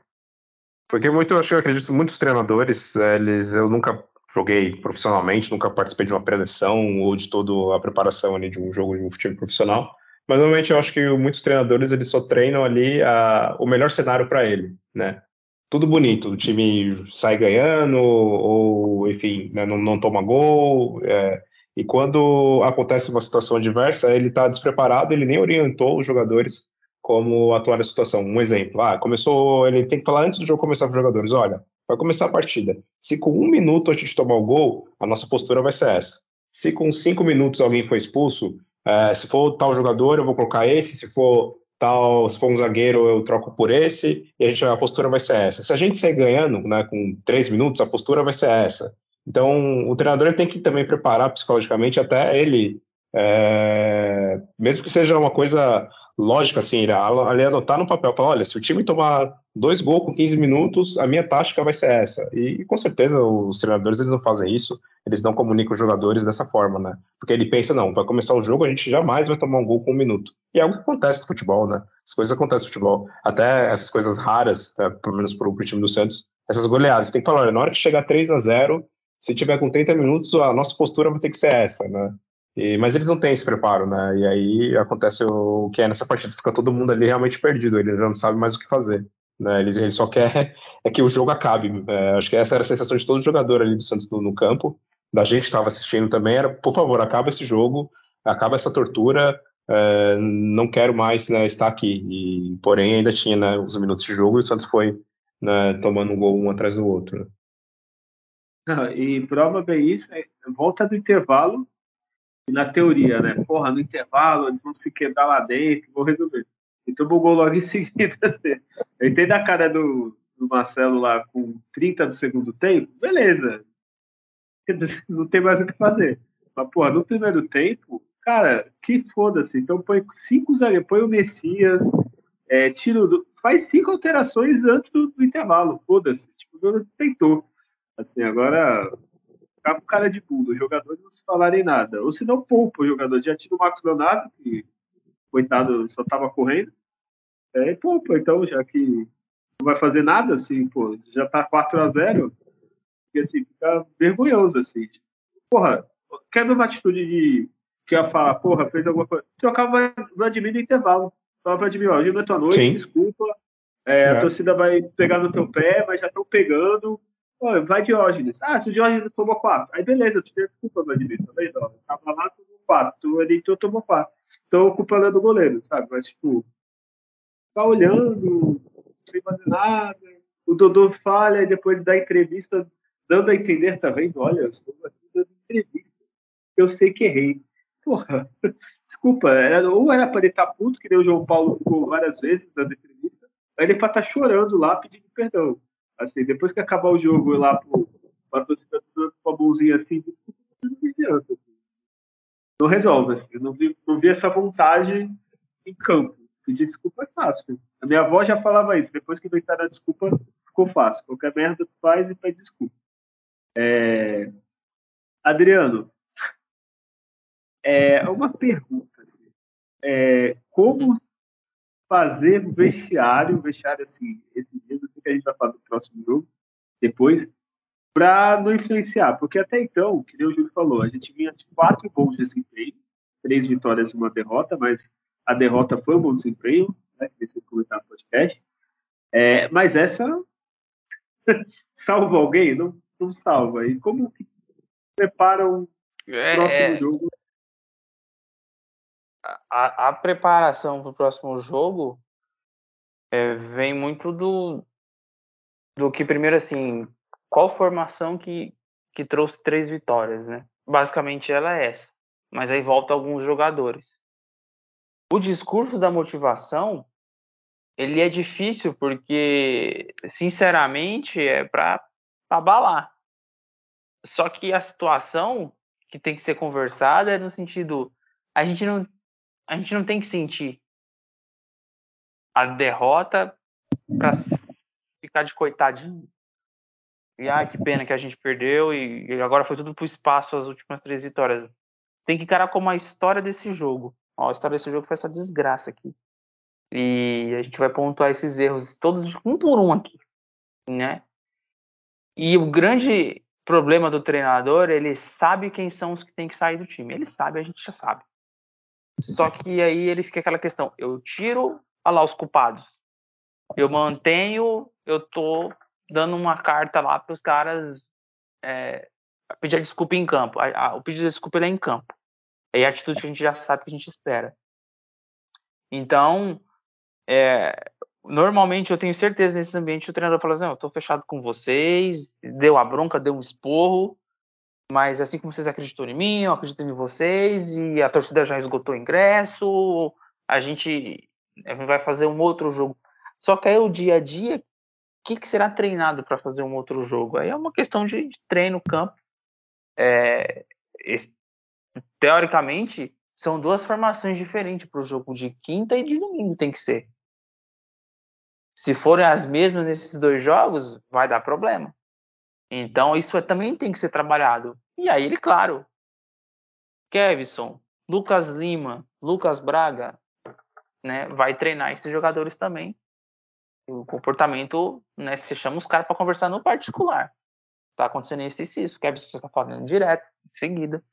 Porque muito, eu, acho, eu acredito muitos treinadores, eles, eu nunca joguei profissionalmente, nunca participei de uma pré-eleção ou de toda a preparação ali de um jogo de um time profissional. Mas normalmente eu acho que muitos treinadores eles só treinam ali a, o melhor cenário para ele, né? Tudo bonito, o time sai ganhando ou, enfim, né, não, não, toma gol. É, e quando acontece uma situação adversa, ele está despreparado, ele nem orientou os jogadores como atuar na situação. Um exemplo, ah, começou, ele tem que falar antes do jogo começar para os jogadores, olha, Vai começar a partida. Se com um minuto a gente tomar o gol, a nossa postura vai ser essa. Se com cinco minutos alguém for expulso, é, se for tal jogador, eu vou colocar esse. Se for tal, se for um zagueiro, eu troco por esse. E a, gente, a postura vai ser essa. Se a gente sair ganhando, né, com três minutos, a postura vai ser essa. Então, o treinador tem que também preparar psicologicamente até ele é, mesmo que seja uma coisa lógica, assim, ali anotar no papel, falar, olha, se o time tomar dois gols com 15 minutos, a minha tática vai ser essa. E, com certeza os treinadores eles não fazem isso, eles não comunicam os jogadores dessa forma, né? Porque ele pensa, não, para começar o jogo a gente jamais vai tomar um gol com um minuto. E é algo que acontece no futebol, né? As coisas acontecem no futebol. Até essas coisas raras, né, pelo menos para o time do Santos, essas goleadas. Tem que falar, olha, na hora que chegar 3 a 0 se tiver com 30 minutos, a nossa postura vai ter que ser essa, né? E, mas eles não têm esse preparo, né? E aí acontece o, que é nessa partida, fica todo mundo ali realmente perdido, ele já não sabe mais o que fazer. Né? Ele, ele só quer é que o jogo acabe. É, acho que essa era a sensação de todo jogador ali do Santos no, no campo, da gente que estava assistindo também, era, por favor, acaba esse jogo, acaba essa tortura, é, não quero mais né, estar aqui. E, porém, ainda tinha né, os minutos de jogo e o Santos foi né, tomando um gol um atrás do outro. E prova bem isso, é, volta do intervalo, na teoria, né? Porra, no intervalo, eles vão se quebrar lá dentro, vou resolver. E tomou gol logo em seguida. Assim. Eu a cara do, do Marcelo lá com 30 do segundo tempo, beleza. Não tem mais o que fazer. Mas, porra, no primeiro tempo, cara, que foda-se. Então põe cinco zagueiros, põe o Messias, é, tira do, faz cinco alterações antes do, do intervalo, foda-se. Tipo, tentou. Assim, agora ficar com cara de bunda, os jogadores não se falarem nada. Ou se não, poupa o jogador. Já tira o Marcos Leonardo, que, coitado, só tava correndo. É, e poupa, então, já que não vai fazer nada, assim, pô, já tá 4 a 0 porque, assim, fica vergonhoso, assim. Porra, quer uma atitude de que ia falar, porra, fez alguma coisa. Trocava o Vladimir no intervalo. Falava, Vladimir, hoje não é tua noite, Sim. desculpa. É, é. A torcida vai pegar no teu pé, mas já estão pegando. Pô, vai Diógenes. Ah, se o Diógenes tomou quatro. Aí beleza, tu tem culpa, Vladimir, tá vendo? Tava lá, tomou quatro. Tu editou, tomou quatro. Então a culpa não é do goleiro, sabe? Mas, tipo, tá olhando, sem fazer nada. O Dodô falha depois da entrevista, dando a entender, tá vendo? Olha, eu estou aqui dando entrevista. Eu sei que errei. Porra, desculpa, era, ou era para ele estar tá puto, que nem o João Paulo várias vezes dando entrevista, ou ele para estar tá chorando lá pedindo perdão. Assim, depois que acabar o jogo lá pro, pra torcida com a mãozinha assim, não adianta. Assim. Não resolve, assim. Eu não vi, não vi essa vontade em campo. Pedir desculpa é fácil. A minha avó já falava isso. Depois que inventaram a desculpa, ficou fácil. Qualquer merda tu faz e pede desculpa. É... Adriano, é uma pergunta. Assim. É, como fazer vestiário, vestiário assim, esse sei que a gente vai falar do próximo jogo, depois, para não influenciar, porque até então, que o Júlio falou, a gente vinha de quatro bons desempenho, três vitórias e uma derrota, mas a derrota foi um bom desempenho, né, que vocês comentaram no podcast, é, mas essa salva alguém? Não, não salva. E como que preparam o é, próximo é... jogo a, a preparação para o próximo jogo é, vem muito do, do que, primeiro, assim, qual formação que, que trouxe três vitórias, né? Basicamente ela é essa. Mas aí volta alguns jogadores. O discurso da motivação, ele é difícil porque, sinceramente, é para abalar. Só que a situação que tem que ser conversada é no sentido a gente não a gente não tem que sentir a derrota para ficar de coitadinho. E ai, que pena que a gente perdeu e, e agora foi tudo pro espaço as últimas três vitórias. Tem que encarar como a história desse jogo. Ó, a história desse jogo foi essa desgraça aqui. E a gente vai pontuar esses erros todos um por um aqui, né? E o grande problema do treinador, ele sabe quem são os que tem que sair do time. Ele sabe, a gente já sabe. Só que aí ele fica aquela questão: eu tiro lá os culpados, eu mantenho, eu tô dando uma carta lá para os caras é, pedir desculpa em campo. A, a, o pedido de desculpa ele é em campo. É a atitude que a gente já sabe que a gente espera. Então, é, normalmente eu tenho certeza nesse ambiente o treinador fala assim: eu tô fechado com vocês, deu a bronca, deu um esporro, mas assim como vocês acreditam em mim, eu acredito em vocês, e a torcida já esgotou o ingresso, a gente vai fazer um outro jogo. Só que aí o dia a dia, o que, que será treinado para fazer um outro jogo? Aí é uma questão de, de treino, campo. É, teoricamente, são duas formações diferentes para o jogo de quinta e de domingo tem que ser. Se forem as mesmas nesses dois jogos, vai dar problema. Então isso é, também tem que ser trabalhado. E aí ele, claro, Kevson, Lucas Lima, Lucas Braga, né, vai treinar esses jogadores também. O comportamento, né, você chama os caras para conversar no particular. Tá acontecendo isso e isso. Kevson está falando direto, em seguida.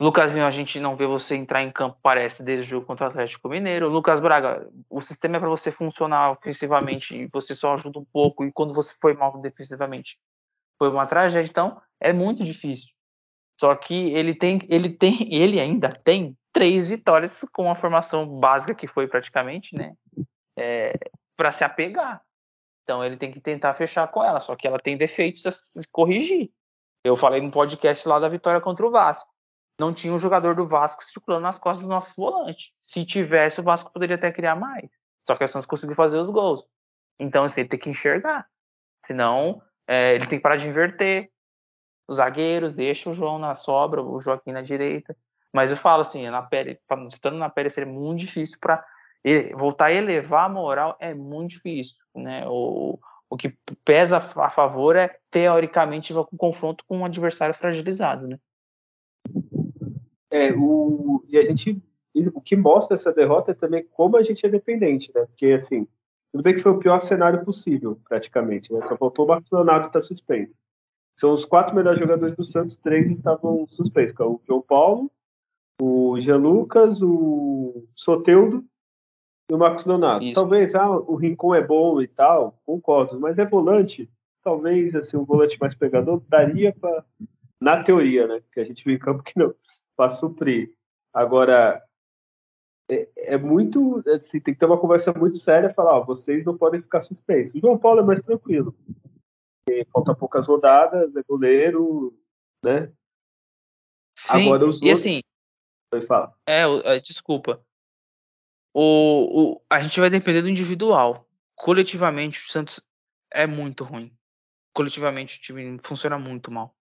Lucasinho, a gente não vê você entrar em campo, parece, desde o jogo contra o Atlético Mineiro. Lucas Braga, o sistema é para você funcionar ofensivamente e você só ajuda um pouco. E quando você foi mal defensivamente, foi uma tragédia. Então, é muito difícil. Só que ele tem, ele tem, ele ainda tem três vitórias com a formação básica que foi praticamente, né? É, para se apegar. Então ele tem que tentar fechar com ela. Só que ela tem defeitos a se corrigir. Eu falei no podcast lá da vitória contra o Vasco não tinha um jogador do Vasco circulando nas costas do nosso volante. Se tivesse, o Vasco poderia até criar mais. Só que a Santos conseguiu fazer os gols. Então, assim, ele tem que enxergar. Senão, é, ele tem que parar de inverter os zagueiros, deixa o João na sobra, o Joaquim na direita. Mas eu falo assim, na pele, estando na pele seria muito difícil para voltar a elevar a moral é muito difícil, né? O, o que pesa a favor é teoricamente o confronto com um adversário fragilizado, né? É, o, e a gente. O que mostra essa derrota é também como a gente é dependente, né? Porque, assim, tudo bem que foi o pior cenário possível, praticamente, né? Só faltou o Marcos Leonardo estar tá suspenso. São os quatro melhores jogadores do Santos, três estavam suspensos, que é o João Paulo, o Jean Lucas, o Soteudo e o Marcos Leonardo. Isso. Talvez ah, o Rincon é bom e tal, concordo, mas é volante. Talvez assim, um volante mais pegador daria para, na teoria, né? Que a gente viu em campo que não para suprir. Agora, é, é, muito. Assim, tem que ter uma conversa muito séria falar: ó, vocês não podem ficar suspensos. O João Paulo é mais tranquilo. Falta poucas rodadas, é goleiro, né? Sim, Agora os e outros... assim. Fala. É, é, desculpa. O, o, a gente vai depender do individual. Coletivamente, o Santos é muito ruim. Coletivamente, o time funciona muito mal.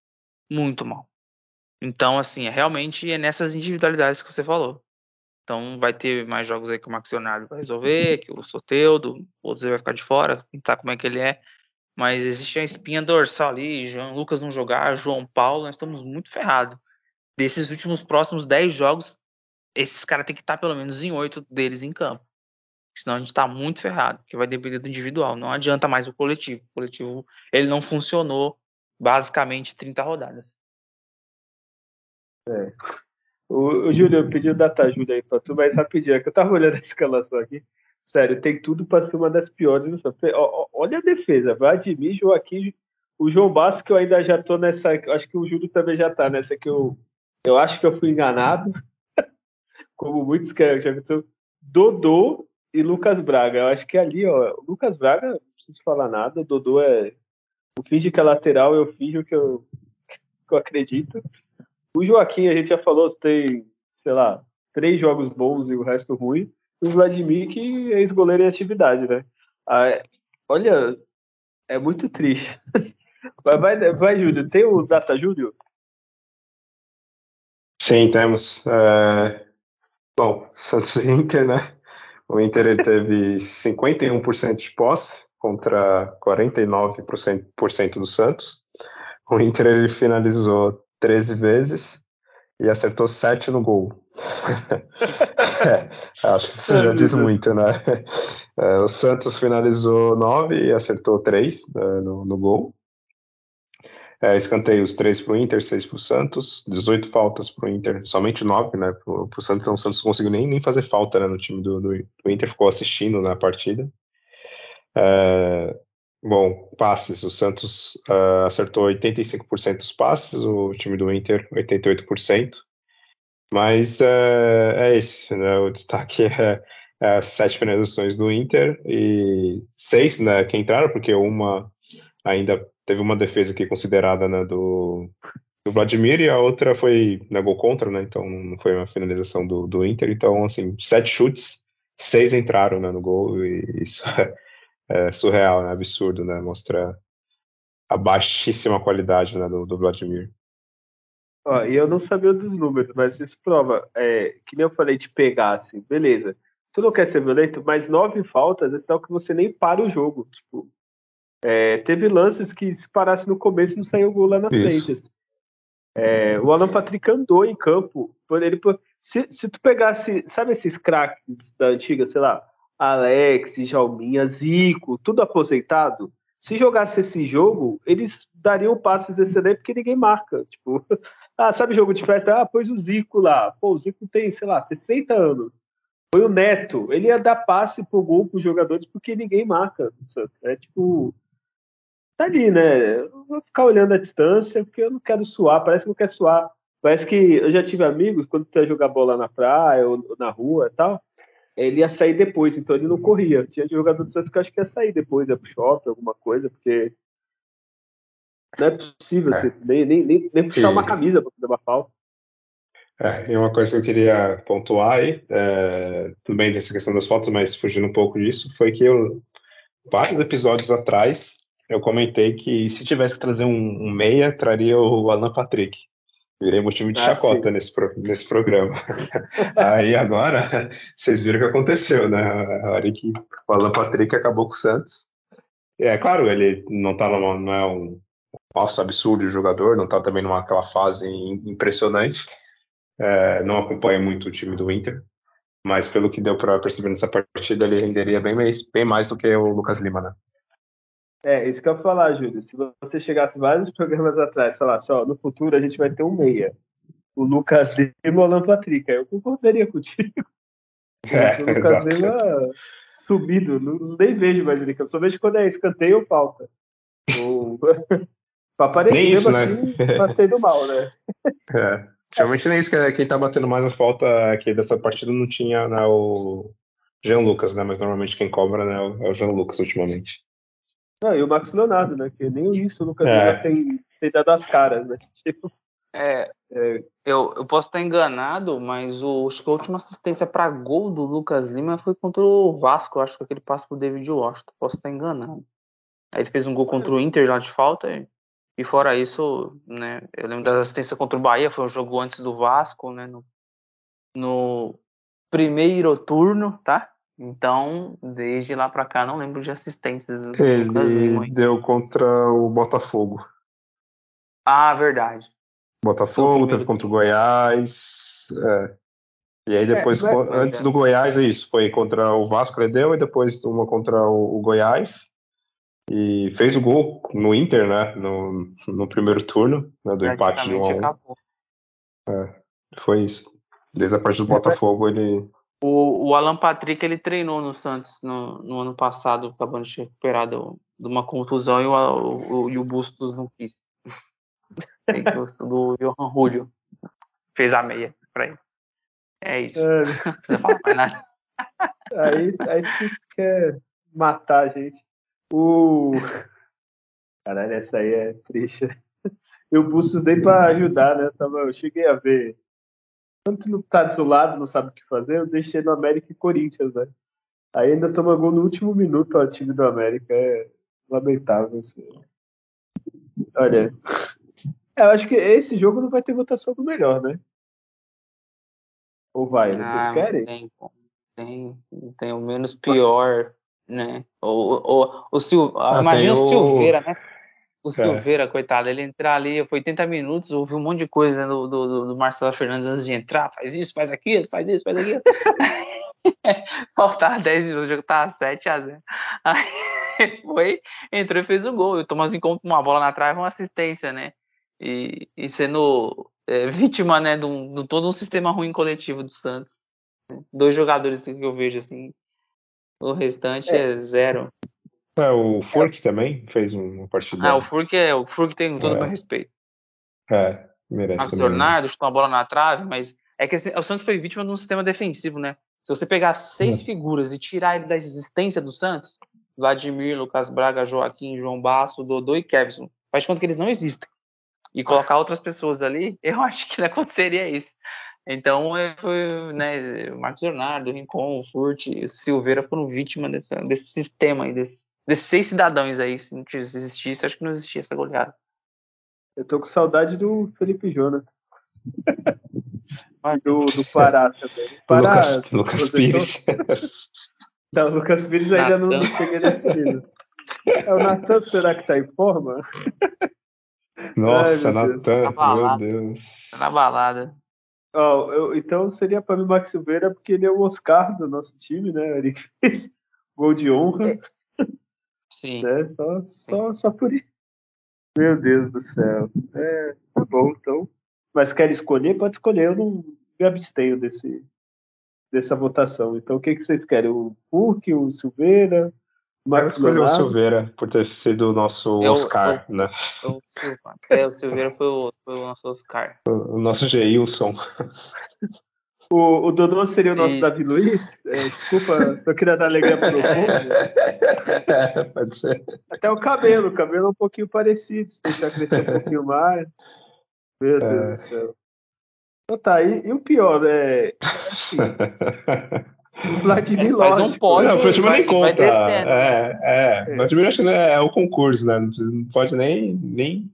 Muito mal. Então, assim, é realmente é nessas individualidades que você falou. Então, vai ter mais jogos aí que o Max Leonardo vai resolver, que o Soteudo, outros vai ficar de fora, não sabe como é que ele é. Mas existe a espinha dorsal ali, João Lucas não jogar, João Paulo, nós estamos muito ferrados. Desses últimos próximos 10 jogos, esses caras têm que estar pelo menos em 8 deles em campo. Senão a gente está muito ferrado, porque vai depender do individual. Não adianta mais o coletivo. O coletivo ele não funcionou basicamente 30 rodadas. É. O, o Júlio, eu pedi o data ajuda aí pra tu, mas rapidinho, é que eu tava olhando a escalação aqui. Sério, tem tudo para ser uma das piores. Olha a defesa, Vladimir, Joaquim, o João Basso, que eu ainda já tô nessa. Acho que o Júlio também já tá nessa que eu. Eu acho que eu fui enganado, como muitos que já aconteceu. Dodô e Lucas Braga. Eu acho que ali, ó, Lucas Braga, não preciso falar nada. O Dodô é. O finge que é lateral, eu finjo que eu, que eu acredito. O Joaquim, a gente já falou, tem, sei lá, três jogos bons e o resto ruim. E o Vladimir, que é ex-goleiro em atividade, né? Ah, olha, é muito triste. Vai, vai, vai, Júlio. Tem o Data Júlio? Sim, temos. É... Bom, Santos e Inter, né? O Inter ele teve 51% de posse contra 49% do Santos. O Inter ele finalizou 13 vezes e acertou 7 no gol. é, acho que isso já diz muito, né? É, o Santos finalizou 9 e acertou 3 né, no, no, gol. É, escanteios 3 para o Inter, 6 para o Santos, 18 faltas para o Inter, somente 9 né, para o Santos. Então o Santos não conseguiu nem, nem fazer falta né, no time do, do, do Inter, ficou assistindo na partida. É, Bom, passes. O Santos uh, acertou 85% dos passes, o time do Inter 88%. Mas uh, é esse, né? O destaque é, é as sete finalizações do Inter e seis né, que entraram, porque uma ainda teve uma defesa aqui considerada né, do, do Vladimir e a outra foi né, gol contra, né? Então não foi uma finalização do, do Inter. Então, assim, sete chutes, seis entraram né, no gol e isso é é surreal, né? absurdo, né? Mostra a baixíssima qualidade né, do, do Vladimir. Ó, e eu não sabia dos números, mas isso prova, é, que nem eu falei de pegar, assim, beleza. Tu não quer ser violento, mas nove faltas é sinal que você nem para o jogo. Tipo, é, teve lances que se parasse no começo não saiu o gol lá na isso. frente. Assim. É, o Alan Patrick andou em campo. Ele, se, se tu pegasse, sabe esses craques da antiga, sei lá, Alex, Jalminha, Zico, tudo aposentado, se jogasse esse jogo, eles dariam passes excelentes porque ninguém marca. Tipo, ah, sabe jogo de festa? Ah, pôs o Zico lá. Pô, o Zico tem, sei lá, 60 anos. Foi o Neto. Ele ia dar passe pro gol pros jogadores porque ninguém marca. É tipo. Tá ali, né? Eu vou ficar olhando a distância porque eu não quero suar. Parece que não quer suar. Parece que eu já tive amigos, quando tu ia jogar bola na praia ou na rua e tal, ele ia sair depois, então ele não corria. Tinha jogador do Santos que eu acho que ia sair depois, ia pro shopping, alguma coisa, porque não é possível é. nem, nem, nem, nem puxar uma camisa para fazer uma falta. É, e uma coisa que eu queria pontuar aí, é, tudo bem dessa questão das fotos, mas fugindo um pouco disso, foi que eu, vários episódios atrás, eu comentei que se tivesse que trazer um, um meia, traria o Alan Patrick. Virei motivo de ah, chacota nesse, pro, nesse programa. Aí agora, vocês viram o que aconteceu, né? A hora que o Alan Patrick acabou com o Santos. É claro, ele não tá numa, não é um nossa, absurdo jogador, não tá também numa aquela fase impressionante. É, não acompanha muito o time do Inter, mas pelo que deu para perceber nessa partida, ele renderia bem mais, bem mais do que o Lucas Lima, né? É, isso que eu ia falar, Júlio. Se você chegasse vários programas atrás, falasse, ó, no futuro a gente vai ter um meia. O Lucas Lima e o Alan Patrick. Eu concordaria contigo. É, o Lucas exato. Lima subido, não, nem vejo mais ele. Eu só vejo quando é escanteio ou falta. Ou... pra aparecer nem isso, né? assim, batendo mal, né? É. Realmente nem isso, que é, quem tá batendo mais na falta aqui dessa partida não tinha né, o Jean Lucas, né? Mas normalmente quem cobra né, é o Jean Lucas ultimamente. Não, e o Max Leonardo, né? Que nem isso nunca é. tem, tem dado as caras, né? Tipo, é, é, eu, eu posso estar enganado, mas o, acho que a última assistência para gol do Lucas Lima foi contra o Vasco. Eu acho que aquele passo pro David Washington. Posso estar enganado. Aí ele fez um gol contra o Inter lá de falta. E, e fora isso, né? Eu lembro da assistência contra o Bahia, foi um jogo antes do Vasco, né? No, no primeiro turno, tá? Então, desde lá para cá, não lembro de assistências. Ele deu contra o Botafogo. Ah, verdade. Botafogo, teve contra o Goiás. É. E aí depois, é, antes do Goiás, é isso. Foi contra o Vasco, ele deu, e depois uma contra o, o Goiás. E fez o gol no Inter, né? No, no primeiro turno, né, do empate de 1 a 1. É, foi isso. Desde a parte do é, Botafogo, ele o, o Alan Patrick ele treinou no Santos no, no ano passado, acabando de recuperar de uma contusão e o, o, o, o Bustos não quis. do Johan Julio. Fez a meia pra ele. É isso. É. Não precisa falar mais nada. Aí, aí tu quer matar a gente. O. Caralho, essa aí é triste. E o Bustos nem pra ajudar, né? Eu cheguei a ver quando tu não tá desolado, não sabe o que fazer, eu deixei no América e Corinthians, né? Aí ainda toma gol no último minuto o time do América. É lamentável. Assim. Olha. Eu acho que esse jogo não vai ter votação do melhor, né? Ou vai? Vocês ah, querem? Tem, tem, tem o menos pior, né? O, o, o, Sil... ah, imagina o Silveira, né? O é. Silveira, coitado, ele entrar ali, foi 80 minutos, ouviu um monte de coisa do, do, do, Marcelo Fernandes antes de entrar, faz isso, faz aquilo, faz isso, faz aquilo. Faltava 10 minutos, o jogo tava 7 a 0. Aí foi, entrou e fez o gol. E o Thomas encontra uma bola na trave, uma assistência, né? E, e sendo é, vítima, né, de, um, de todo um sistema ruim coletivo do Santos. Dois jogadores que eu vejo assim, o restante é, é zero. É, o Furk também fez uma partida. Ah, o Furk é, o Furk tem todo o meu respeito. É, merece. Marcos também. Leonardo chutou uma bola na trave, mas é que assim, o Santos foi vítima de um sistema defensivo, né? Se você pegar seis é. figuras e tirar ele da existência do Santos, Vladimir, Lucas Braga, Joaquim, João Basso, Dodô e Kevson, faz conta que eles não existem. E colocar outras pessoas ali, eu acho que não aconteceria isso. Então, foi, né, Marcos Leonardo, Rincon, Furt, Silveira foram vítimas desse, desse sistema aí, desse, desses seis cidadãos aí, se não existisse, acho que não existia essa goleada. Eu tô com saudade do Felipe Jonathan. do, do Pará também. Pará, Lucas, Lucas Pires. Não, o Lucas Pires ainda não, não chega nesse nível. É o Natan, será que tá em forma? Nossa, Natan, meu Deus. Tá na balada. Oh, eu, então seria para mim Max Silveira, porque ele é o Oscar do nosso time, né? Ele fez gol de honra. Sim. Né? Só, só, só por isso. Meu Deus do céu. É, tá bom, então. Mas quer escolher? Pode escolher. Eu não me abstenho desse, dessa votação. Então, o que, que vocês querem? O Hulk, o Silveira? O eu escolhi o Silveira por ter sido o nosso eu, Oscar, eu, né? Eu, é, o Silveira foi o, foi o nosso Oscar. O, o nosso Geilson. O, o Dodô seria o nosso Isso. Davi Luiz? É, desculpa, só queria dar alegria pro povo. É, pode ser. Até o cabelo, o cabelo é um pouquinho parecido, se deixar crescer um pouquinho mais. Meu Deus é. do céu. Então tá, e, e o pior, é. Assim, o Vladimir Faz um pódio, não, o Vladimir nem conta. É, é. é. Vladimir acho que é, é o concurso, né? Não pode nem, nem.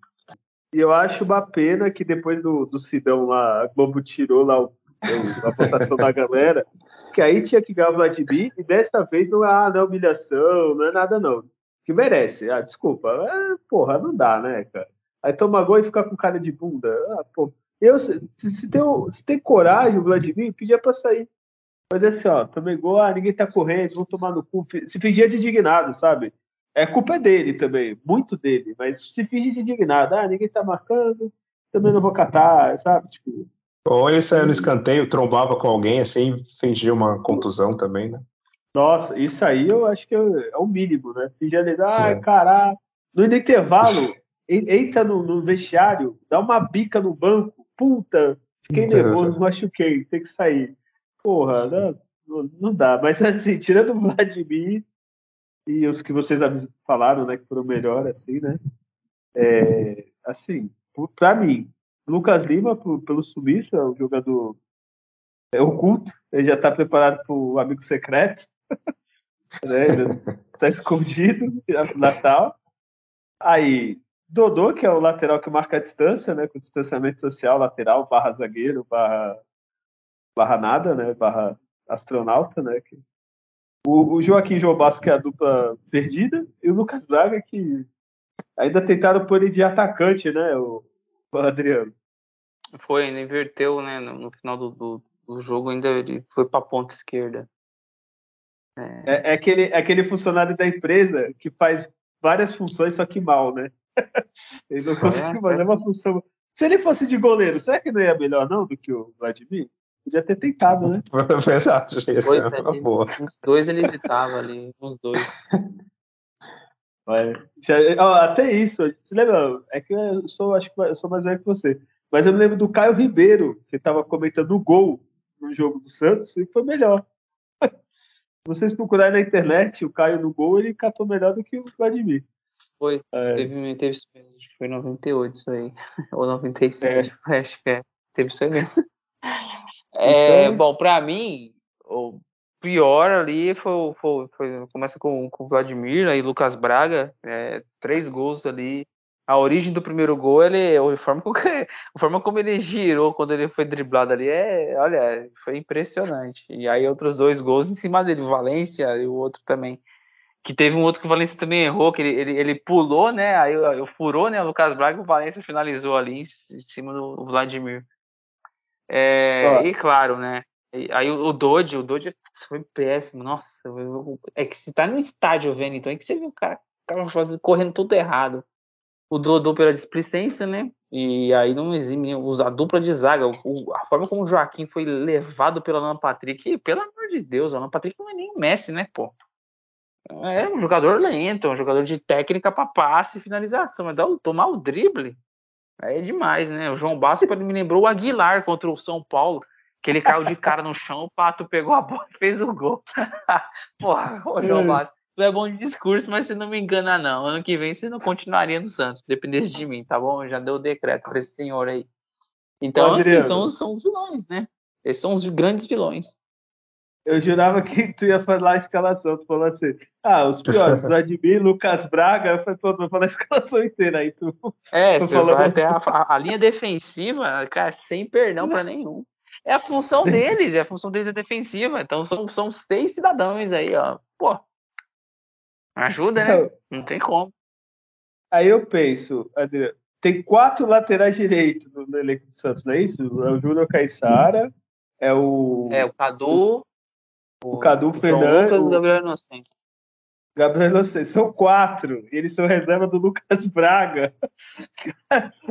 E eu acho uma pena que depois do, do Sidão lá, a Globo tirou lá o a votação da galera, que aí tinha que ganhar o Vladimir, e dessa vez não é, ah, não é humilhação, não é nada não. Que merece. Ah, desculpa. É, porra, não dá, né, cara? Aí toma gol e fica com cara de bunda. Ah, pô. Eu, se, se, tem, se tem coragem o Vladimir, pedia pra sair. Mas é assim, ó, tomei gol, ah, ninguém tá correndo, vão tomar no cu. Se fingir de indignado, sabe? É culpa dele também, muito dele, mas se fingir de indignado, ah, ninguém tá marcando, também não vou catar, sabe? Tipo, ou ele saia no escanteio, trombava com alguém assim, fingia uma contusão também, né? Nossa, isso aí eu acho que é, é o mínimo, né? Fingir ali, ah, é. caralho. No intervalo, entra no, no, vestiário, dá uma bica no banco, puta, fiquei nervoso, machuquei, tem que sair. Porra, não, não dá. Mas assim, tirando o Vladimir e os que vocês falaram, né, que foram melhor, assim, né? É, assim, pra mim, Lucas Lima, pelo Suíço, é um jogador é oculto, ele já está preparado para o amigo secreto, né? está escondido Natal. Aí, Dodô, que é o lateral que marca a distância, né? Com distanciamento social, lateral, barra zagueiro, barra, barra nada, né? Barra astronauta, né? O, o Joaquim João Basco, que é a dupla perdida, e o Lucas Braga, que ainda tentaram pôr ele de atacante, né? O, o Adriano. Foi, ainda inverteu, né? No, no final do, do, do, jogo, ainda ele foi para a ponta esquerda. É... É, é, aquele, é aquele funcionário da empresa que faz várias funções, só que mal, né? ele não consegue é, fazer é. uma função. Se ele fosse de goleiro, será que não ia melhor, não, do que o Vladimir? Podia ter tentado, né? Verdade, pois é, uma boa. Uns dois ele evitava ali, uns dois. até isso, você lembra? É que eu sou, acho que eu sou mais velho que você. Mas eu me lembro do Caio Ribeiro, que estava comentando o gol no jogo do Santos, e foi melhor. Se vocês procurarem na internet, o Caio no gol, ele catou melhor do que o Vladimir. Foi, é. teve, teve acho que foi 98 isso aí, ou 97, é. acho que é, teve isso aí mesmo. É, então, bom, para mim, o pior ali foi, foi, foi, começa com, o Vladimir e Lucas Braga, é, três gols ali a origem do primeiro gol, ele, a forma, como, a forma como ele girou quando ele foi driblado ali, é, olha, foi impressionante. E aí outros dois gols em cima dele, o Valência e o outro também. Que teve um outro que o Valência também errou, que ele, ele, ele pulou, né? Aí eu furou, né? O Lucas Braga e o Valência finalizou ali em cima do Vladimir. É, e claro, né? Aí o Dodge, o Dodge foi péssimo, nossa. É que se tá no estádio vendo, então é que você viu o cara, o cara correndo tudo errado o Dodô pela displicência, né? E aí não exime a dupla de zaga. O, a forma como o Joaquim foi levado pela Alan Patrick, pelo amor de Deus, o Alan Patrick não é nem o Messi, né, pô? É um jogador lento, é um jogador de técnica para passe e finalização. Mas dá, tomar o drible é demais, né? O João Basco me lembrou o Aguilar contra o São Paulo, que ele caiu de cara no chão, o Pato pegou a bola e fez o gol. Porra, o João Basco tu é bom de discurso, mas você não me engana, não. Ano que vem você não continuaria no Santos, dependesse de mim, tá bom? Já deu o decreto para esse senhor aí. Então, assim, são, são os vilões, né? Esses são os grandes vilões. Eu jurava que tu ia falar a escalação. Tu falou assim: ah, os piores, Vladimir, Lucas Braga. Eu falei, pô, tu vai falar a escalação inteira aí. Tu, é, tu falou vai a, a, linha defensiva, cara, sem perdão para nenhum. É a função deles, é a função deles é defensiva. Então são, são seis cidadãos aí, ó. Pô, ajuda, né? Não tem como. Aí eu penso, Adriano, tem quatro laterais direitos no, no elenco do Santos, não é isso? É o Júnior Caixara, é o. É, o Cadu. O, o Cadu Fernandes. Lucas e o Gabriel Inocente. Gabriel Inocente. São quatro. E eles são reserva do Lucas Braga.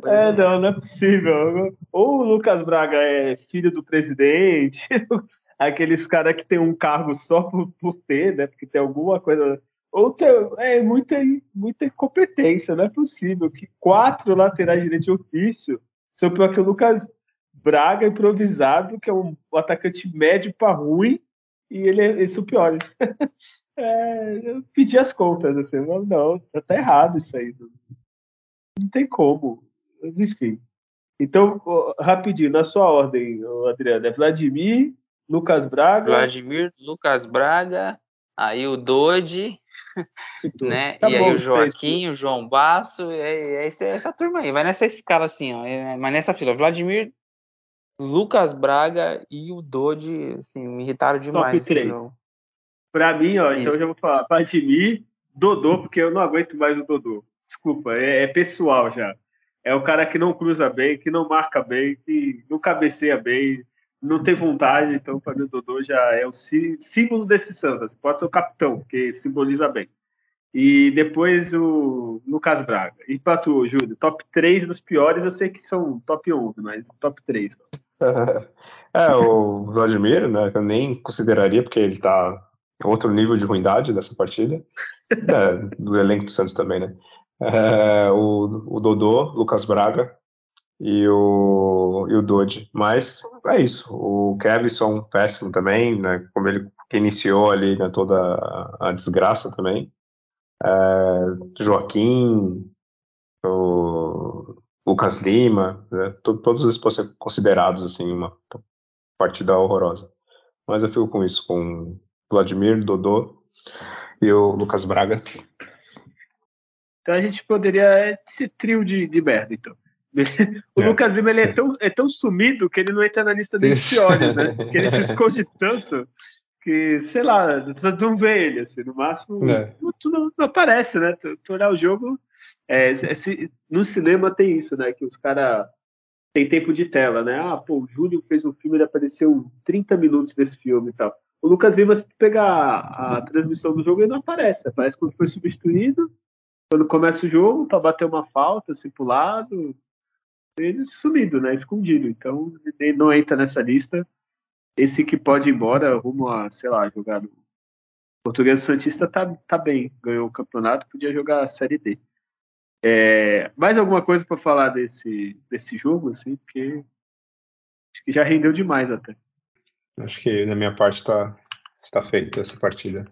é, não, não é possível. Ou o Lucas Braga é filho do presidente, aqueles caras que tem um cargo só por, por ter, né? Porque tem alguma coisa. Ou tem, é muita, muita incompetência, não é possível que quatro laterais direitos de ofício são pior que o Lucas Braga improvisado, que é um, atacante médio para ruim, e ele é, são piores. é, eu pedi as contas, assim, não, não, tá errado isso aí. Não, não tem como. Mas enfim. Então, rapidinho, na sua ordem, Adriano, é Vladimir, Lucas Braga. Vladimir, Lucas Braga, aí o Dodi, né? Tá e bom, aí o Joaquim, o João Basso, é, é, essa, essa turma aí, vai nessa escala assim, ó, é, mas nessa fila, Vladimir, Lucas Braga e o Dodi, assim, me irritaram demais. Top 3. Pra mim, ó, Isso. então eu já vou falar. Mim, Dodô, porque eu não aguento mais o Dodô. Desculpa, é, é, pessoal já. É o cara que não cruza bem, que não marca bem, que não cabeceia bem, não tem vontade. Então, para mim, o Dodô já é o símbolo desse Santos. Pode ser o capitão, porque simboliza bem. E depois o Lucas Braga. E pra tu, Júlio, top 3 dos piores, eu sei que são top 11, mas top 3. É, o Vladimir, né, eu nem consideraria, porque ele tá outro nível de ruindade dessa partida. É, do elenco do Santos também, né? É, o, o Dodô, Lucas Braga e o, e o Dodi. Mas é isso. O Kevson, péssimo também, né? Como ele que iniciou ali né, toda a, desgraça também. É, Joaquim, o Lucas Lima, né, todos eles podem ser considerados assim uma partida horrorosa. Mas eu fico com isso, com Vladimir, Dodô e o Lucas Braga. Então a gente poderia ser trio de, de merda, então. O é. Lucas Lima ele é tão, é tão sumido que ele não entra na lista dos piores, né? Que ele se esconde tanto que, sei lá, não vê ele, assim, no máximo, é. tu não, não, aparece, né? Tu, tu olhar o jogo, é, é, no cinema tem isso, né? Que os caras tem tempo de tela, né? Ah, pô, o Júlio fez um filme, ele apareceu 30 minutos desse filme e tal. O Lucas Lima, se tu pegar a, a transmissão do jogo, ele não aparece. Aparece quando foi substituído, quando começa o jogo, para bater uma falta, assim, pro lado. Ele sumido, né? Escondido. Então, ele não entra nessa lista. Esse que pode ir embora rumo a, sei lá, jogar no. Português Santista tá, tá bem, ganhou o campeonato, podia jogar a Série D. É, mais alguma coisa para falar desse, desse jogo, assim, porque acho que já rendeu demais até. Acho que na minha parte está está feita essa partida.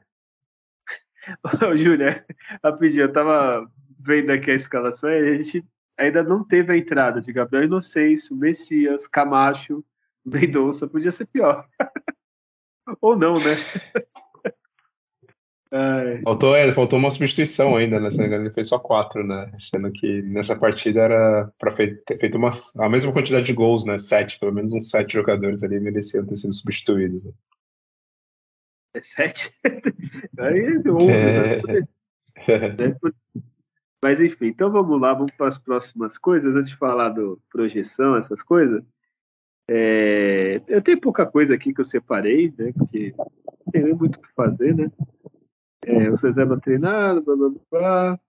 Ô, Júlia, rapidinho, eu tava vendo aqui a escalação e a gente ainda não teve a entrada de Gabriel Inocêncio, Messias, Camacho, Mendonça, podia ser pior. Ou não, né? Faltou, é, faltou uma substituição ainda, né? Ele fez só quatro, né? Sendo que nessa partida era para ter feito uma, a mesma quantidade de gols, né? Sete, pelo menos uns sete jogadores ali mereciam ter sido substituídos. Né? É sete? Aí é onze, né? Mas enfim, então vamos lá, vamos para as próximas coisas. Antes de falar do projeção, essas coisas. É, eu tenho pouca coisa aqui que eu separei, né? Porque não tem muito o que fazer, né? é, o reserva treinado, blá, blá, blá.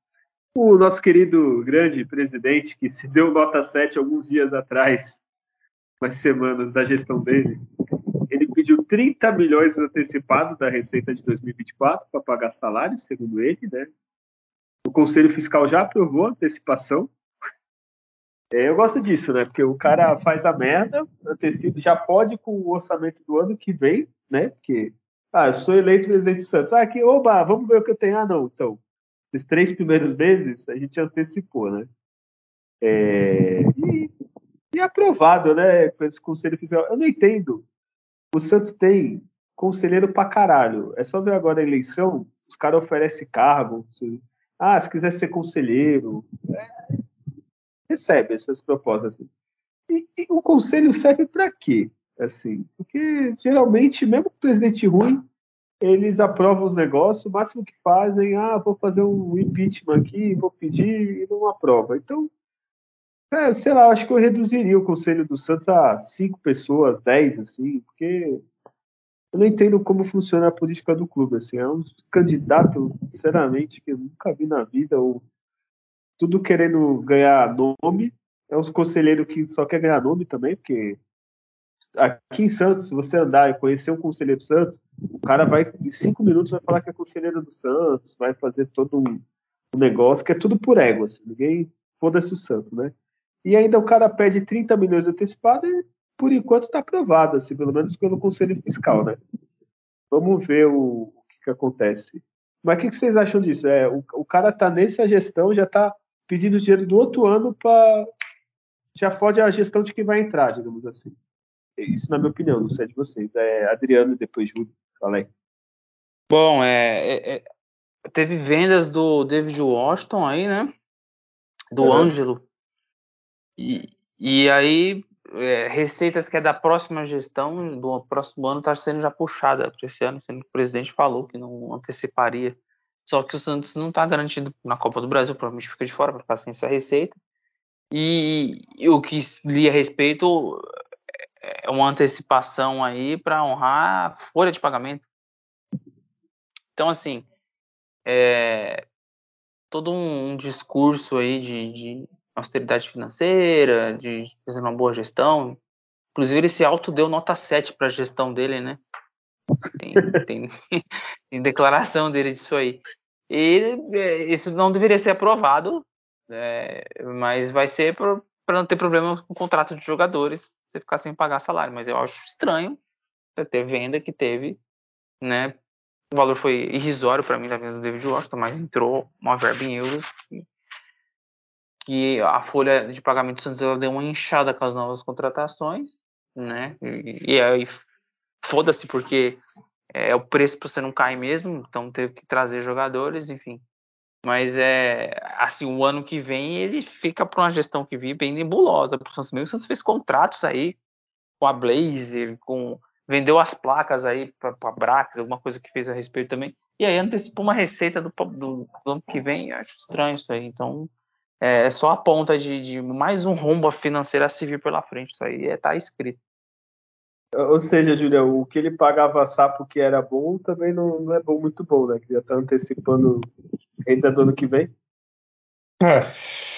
O nosso querido grande presidente, que se deu nota 7 alguns dias atrás, umas semanas da gestão dele, ele pediu 30 milhões antecipado da receita de 2024 para pagar salário, segundo ele, né? Conselho Fiscal já aprovou a antecipação. É, eu gosto disso, né? Porque o cara faz a merda, antecipa, já pode com o orçamento do ano que vem, né? Porque ah, eu sou eleito presidente do Santos. Ah, aqui, oba, vamos ver o que eu tenho. Ah, não, então. Esses três primeiros meses a gente antecipou, né? É, e, e aprovado, né? Com esse conselho fiscal. Eu não entendo. O Santos tem conselheiro pra caralho. É só ver agora a eleição, os caras oferecem cargo. Ah, se quiser ser conselheiro, é, recebe essas propostas. Assim. E, e, o conselho serve para quê? Assim, porque geralmente, mesmo o presidente ruim, eles aprovam os negócios, o máximo que fazem, ah, vou fazer um impeachment aqui, vou pedir e não aprova. Então, é, sei lá, acho que eu reduziria o conselho do Santos a cinco pessoas, dez, assim, porque eu não entendo como funciona a política do clube, assim, é um candidato, sinceramente, que eu nunca vi na vida, ou tudo querendo ganhar nome, é uns conselheiros que só quer ganhar nome também, porque aqui em Santos, se você andar e conhecer um conselheiro do Santos, o cara vai, em cinco minutos, vai falar que é conselheiro do Santos, vai fazer todo um, um negócio que é tudo por ego, assim, ninguém foda-se o Santos, né? E ainda o cara pede 30 milhões antecipado e por enquanto está aprovado, assim, pelo menos pelo Conselho Fiscal, né? Vamos ver o, o que, que, acontece. Mas o que, que, vocês acham disso? É, o, o cara está nessa gestão, já está pedindo dinheiro do outro ano para. Já fode a gestão de quem vai entrar, digamos assim. Isso, na minha opinião, não sei de vocês. É Adriano e depois Júlio. Fala aí. Bom, é, é, é teve vendas do David Washington aí, né? Do uhum. Ângelo. E, e aí é, receitas que é da próxima gestão, do próximo ano, está sendo já puxada para esse ano, sendo que o presidente falou que não anteciparia. Só que o Santos não está garantido na Copa do Brasil, provavelmente fica de fora para ficar sem essa receita. E, e o que li a respeito é uma antecipação aí para honrar a folha de pagamento. Então, assim, é, todo um, um discurso aí de, de austeridade financeira, de fazer uma boa gestão. Inclusive, ele se auto deu nota 7 para a gestão dele, né? Tem, tem, tem, declaração dele disso aí. E é, isso não deveria ser aprovado, é, mas vai ser para não ter problema com o contrato de jogadores, você ficar sem pagar salário. Mas eu acho estranho ter venda que teve, né? O valor foi irrisório para mim da venda do David Washington, mas entrou uma verba em euros que a folha de pagamento do Santos ela deu uma inchada com as novas contratações, né? E, e aí foda-se porque é o preço para você não cair mesmo, então teve que trazer jogadores, enfim. Mas é assim, o ano que vem ele fica para uma gestão que vive bem nebulosa o Santos. Mesmo o Santos fez contratos aí com a Blazer, com vendeu as placas aí para Brax, alguma coisa que fez a respeito também. E aí antecipou uma receita do, do, do ano que vem, eu acho estranho isso aí. Então, é, é só a ponta de, de, mais um rombo financeiro a se vir pela frente. Isso aí está é, escrito. Ou seja, Julião, o que ele pagava sapo que era bom também não, não é bom muito bom, né? Que já está antecipando ainda do ano que vem. É,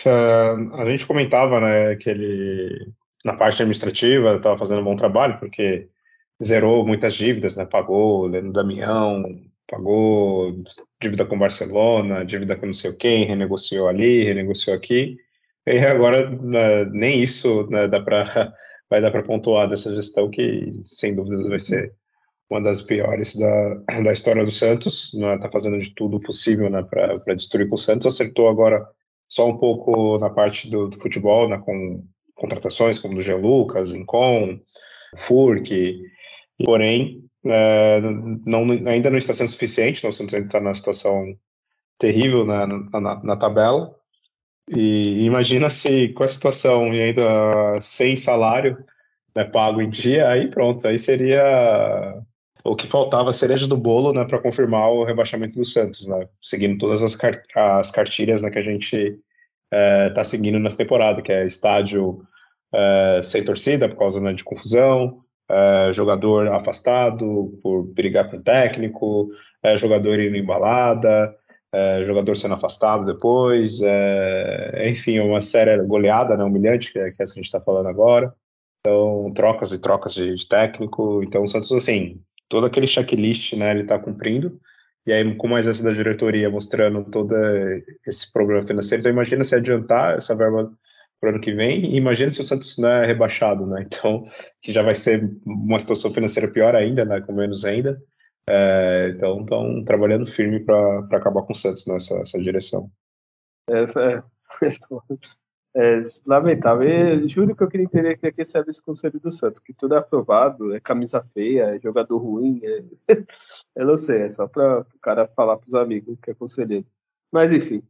é, a gente comentava, né, que ele na parte administrativa estava fazendo um bom trabalho, porque zerou muitas dívidas, né? Pagou Leandro Damião, pagou dívida com Barcelona, dívida com não sei quem, renegociou ali, renegociou aqui. E agora né, nem isso né, dá para vai dar para pontuar dessa gestão que sem dúvidas vai ser uma das piores da, da história do Santos. Está né, fazendo de tudo possível né, para destruir o Santos. Acertou agora só um pouco na parte do, do futebol, né, com contratações como do Jean Lucas, Incon, Furk. Porém, é, não, ainda não está sendo suficiente, nós estamos ainda está numa situação terrível na, na, na, tabela. E imagina se com a situação e ainda sem salário né, pago em dia, aí pronto, aí seria o que faltava cereja do bolo né, para confirmar o rebaixamento do Santos, né, seguindo todas as, as cartilhas né, que a gente está é, tá seguindo nessa temporada, que é estádio é, sem torcida por causa né, de confusão, é, jogador afastado por brigar com o técnico, é, jogador indo embalada, é, jogador sendo afastado depois, é, enfim, uma série goleada, né, humilhante, que é, que é essa que a gente está falando agora. Então, trocas e trocas de, de, técnico. Então, o Santos, assim, todo aquele checklist, né, ele está cumprindo. E aí, com mais essa da diretoria mostrando todo esse problema financeiro, então imagina se adiantar essa verba para o ano que vem. E imagina se o Santos não é rebaixado, né? Então, que já vai ser uma situação financeira pior ainda, né? Com menos ainda. É, então, estão trabalhando firme para acabar com o Santos nessa direção. É, é, É lamentável. Juro que eu queria entender que aqui serve esse conselho do Santos, que tudo é aprovado, é camisa feia, é jogador ruim. É... eu não sei, é só para o cara falar para os amigos que é conselheiro. Mas enfim.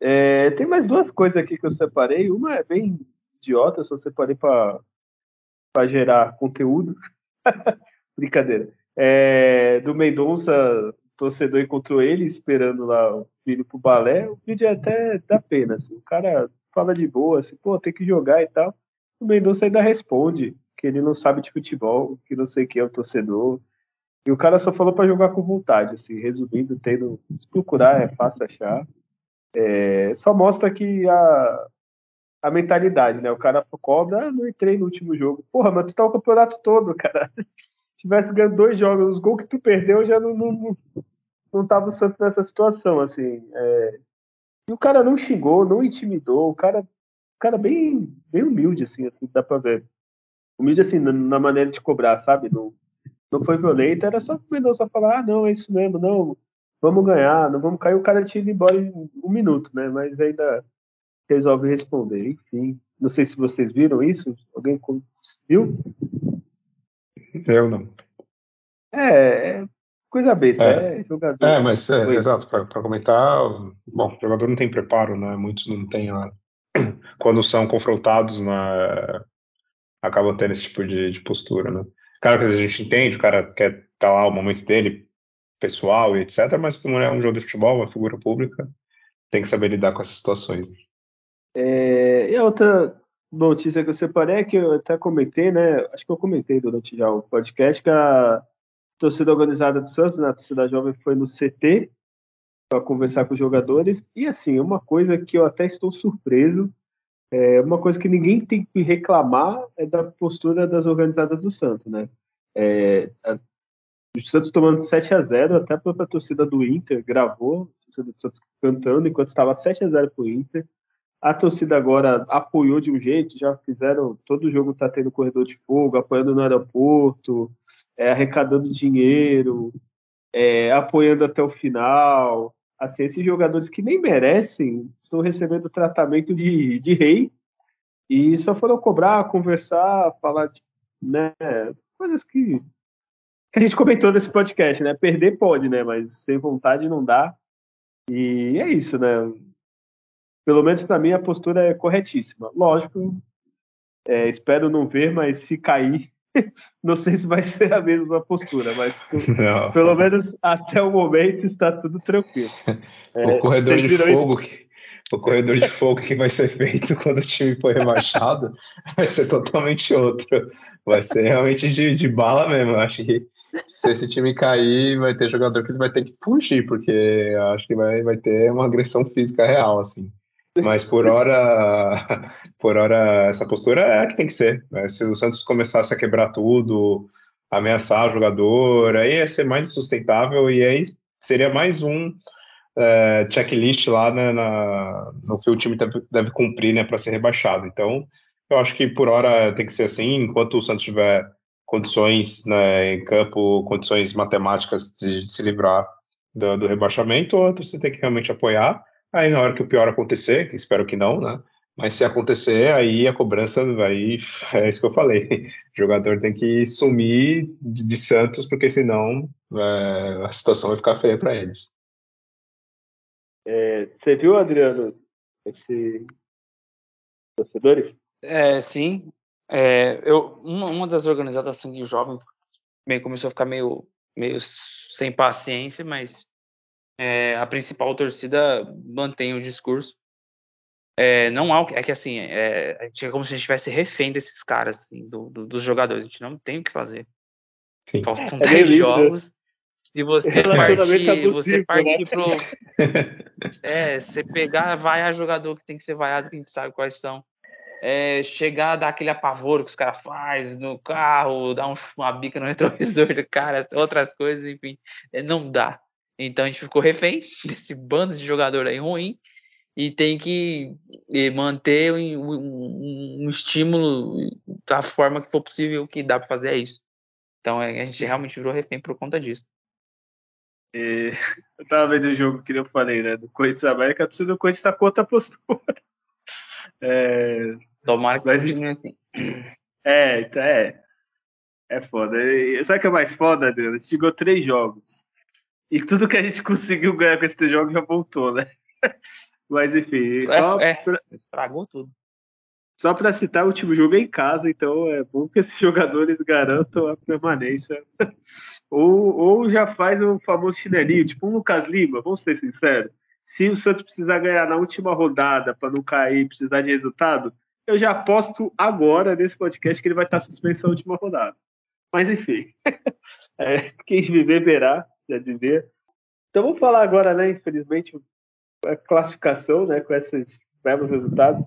É, tem mais duas coisas aqui que eu separei. Uma é bem idiota, eu só separei para gerar conteúdo. Brincadeira. É, do Mendonça, torcedor encontrou ele esperando lá o filho pro balé. O vídeo é até dá pena. Assim. O cara fala de boa, assim, pô, tem que jogar e tal. O Mendonça ainda responde que ele não sabe de futebol, que não sei quem é o torcedor. E o cara só falou para jogar com vontade, assim, resumindo, tendo. Se procurar é fácil achar. É, só mostra que a, a mentalidade, né? O cara cobra, ah, não entrei no último jogo. Porra, mas tu tá o campeonato todo, cara. Se tivesse ganhando dois jogos, os gols que tu perdeu já não, não, não, tava o Santos nessa situação, assim. É, e o cara não xingou, não intimidou, o cara, cara bem, bem humilde, assim, assim, dá pra ver. Humilde, assim, na, na maneira de cobrar, sabe? Não, não foi violento, era só o Mendonça falar, ah, não, é isso mesmo, não, vamos ganhar, não vamos cair, o cara tinha ido embora em um minuto, né? Mas ainda resolve responder, enfim. Não sei se vocês viram isso, alguém viu? Eu não. É, é Coisa besta, é, é jogador. É, mas é, exato, para comentar, bom, o jogador não tem preparo, né? Muitos não têm a, quando são confrontados, né, acabam tendo esse tipo de, de postura, né? Claro que a gente entende, o cara quer estar tá lá o momento dele, pessoal e etc, mas como é um jogo de futebol, uma figura pública, tem que saber lidar com essas situações. É, e a outra notícia que eu separei é que eu até comentei, né? Acho que eu comentei durante já o podcast que a torcida organizada do Santos, né, a torcida jovem foi no CT para conversar com os jogadores. E assim, uma coisa que eu até estou surpreso, é uma coisa que ninguém tem que reclamar é da postura das organizadas do Santos, né? É, o Santos tomando 7 a 0 até a própria torcida do Inter gravou, a torcida do Santos cantando enquanto estava 7 a 0 para o Inter. A torcida agora apoiou de um jeito, já fizeram, todo o jogo está tendo corredor de fogo, apoiando no aeroporto, é, arrecadando dinheiro, é, apoiando até o final. Assim, esses jogadores que nem merecem estão recebendo tratamento de, de rei e só foram cobrar, conversar, falar de né, coisas que, que a gente comentou nesse podcast, né? Perder pode, né? Mas sem vontade não dá. E é isso, né? Pelo menos para mim a postura é corretíssima. Lógico, é, espero não ver, mas se cair, não sei se vai ser a mesma postura, mas pelo menos até o momento está tudo tranquilo. o é, corredor de fogo que, o corredor de fogo que vai ser feito quando o time for rebaixado vai ser totalmente outro. Vai ser realmente de, de bala mesmo. Eu acho que se esse time cair, vai ter jogador que vai ter que fugir, porque acho que vai, vai ter uma agressão física real, assim. Mas por hora, por hora, essa postura é a que tem que ser. Né? Se o Santos começasse a quebrar tudo, ameaçar o jogador, aí ia ser mais sustentável e aí seria mais um é, checklist lá né, na, no que o time deve, cumprir né, para ser rebaixado. Então, eu acho que por hora tem que ser assim, enquanto o Santos tiver condições né, em campo, condições matemáticas de, de se livrar do, do rebaixamento, outro você tem que realmente apoiar. Aí na hora que o pior acontecer, que espero que não, né? Mas se acontecer, aí a cobrança vai. É isso que eu falei. O jogador tem que sumir de, de Santos, porque senão é, a situação vai ficar feia para eles. É, você viu, Adriano, esse torcedores? É, sim. É, eu, uma, uma das organizadas Sangue Jovem meio, começou a ficar meio, meio sem paciência, mas é, a principal torcida mantém o discurso. É, não há, é que assim, é, é como se a gente estivesse refém desses caras, assim, do, do, dos jogadores. A gente não tem o que fazer. Sim. Faltam 10 é jogos. Se você partir, você partir né? pro. É, você pegar, vaiar jogador que tem que ser vaiado, que a gente sabe quais são. É, chegar, dar aquele apavoro que os caras fazem no carro, dar um, uma bica no retrovisor do cara, outras coisas, enfim. É, não dá. Então a gente ficou refém desse bando de jogador aí ruim e tem que manter um, um, um, estímulo da forma que for possível. Que dá para fazer é isso. Então a gente realmente virou refém por conta disso. E, eu tava vendo o jogo que eu falei, né? Do Corinthians América, a torcida do Corinthians tá contra a postura. É... Tomara que mas, continue assim. É, então é. É foda. Sabe o que é mais foda, Adriano? A gente chegou três jogos. E tudo que a gente conseguiu ganhar com esses três jogos já voltou, né? Mas enfim. É, é, pra... Estragou tudo. Só para citar, o último jogo é em casa, então é bom que esses jogadores garantam a permanência. ou, ou já faz o famoso chinelinho, tipo um Lucas Lima, vamos ser sinceros. Se o Santos precisar ganhar na última rodada para não cair, precisar de resultado, eu já aposto agora nesse podcast que ele vai estar suspenso na última rodada. Mas enfim, é, quem viver verá, já dizer. Então vamos falar agora, né? Infelizmente, a classificação, né? Com esses belos resultados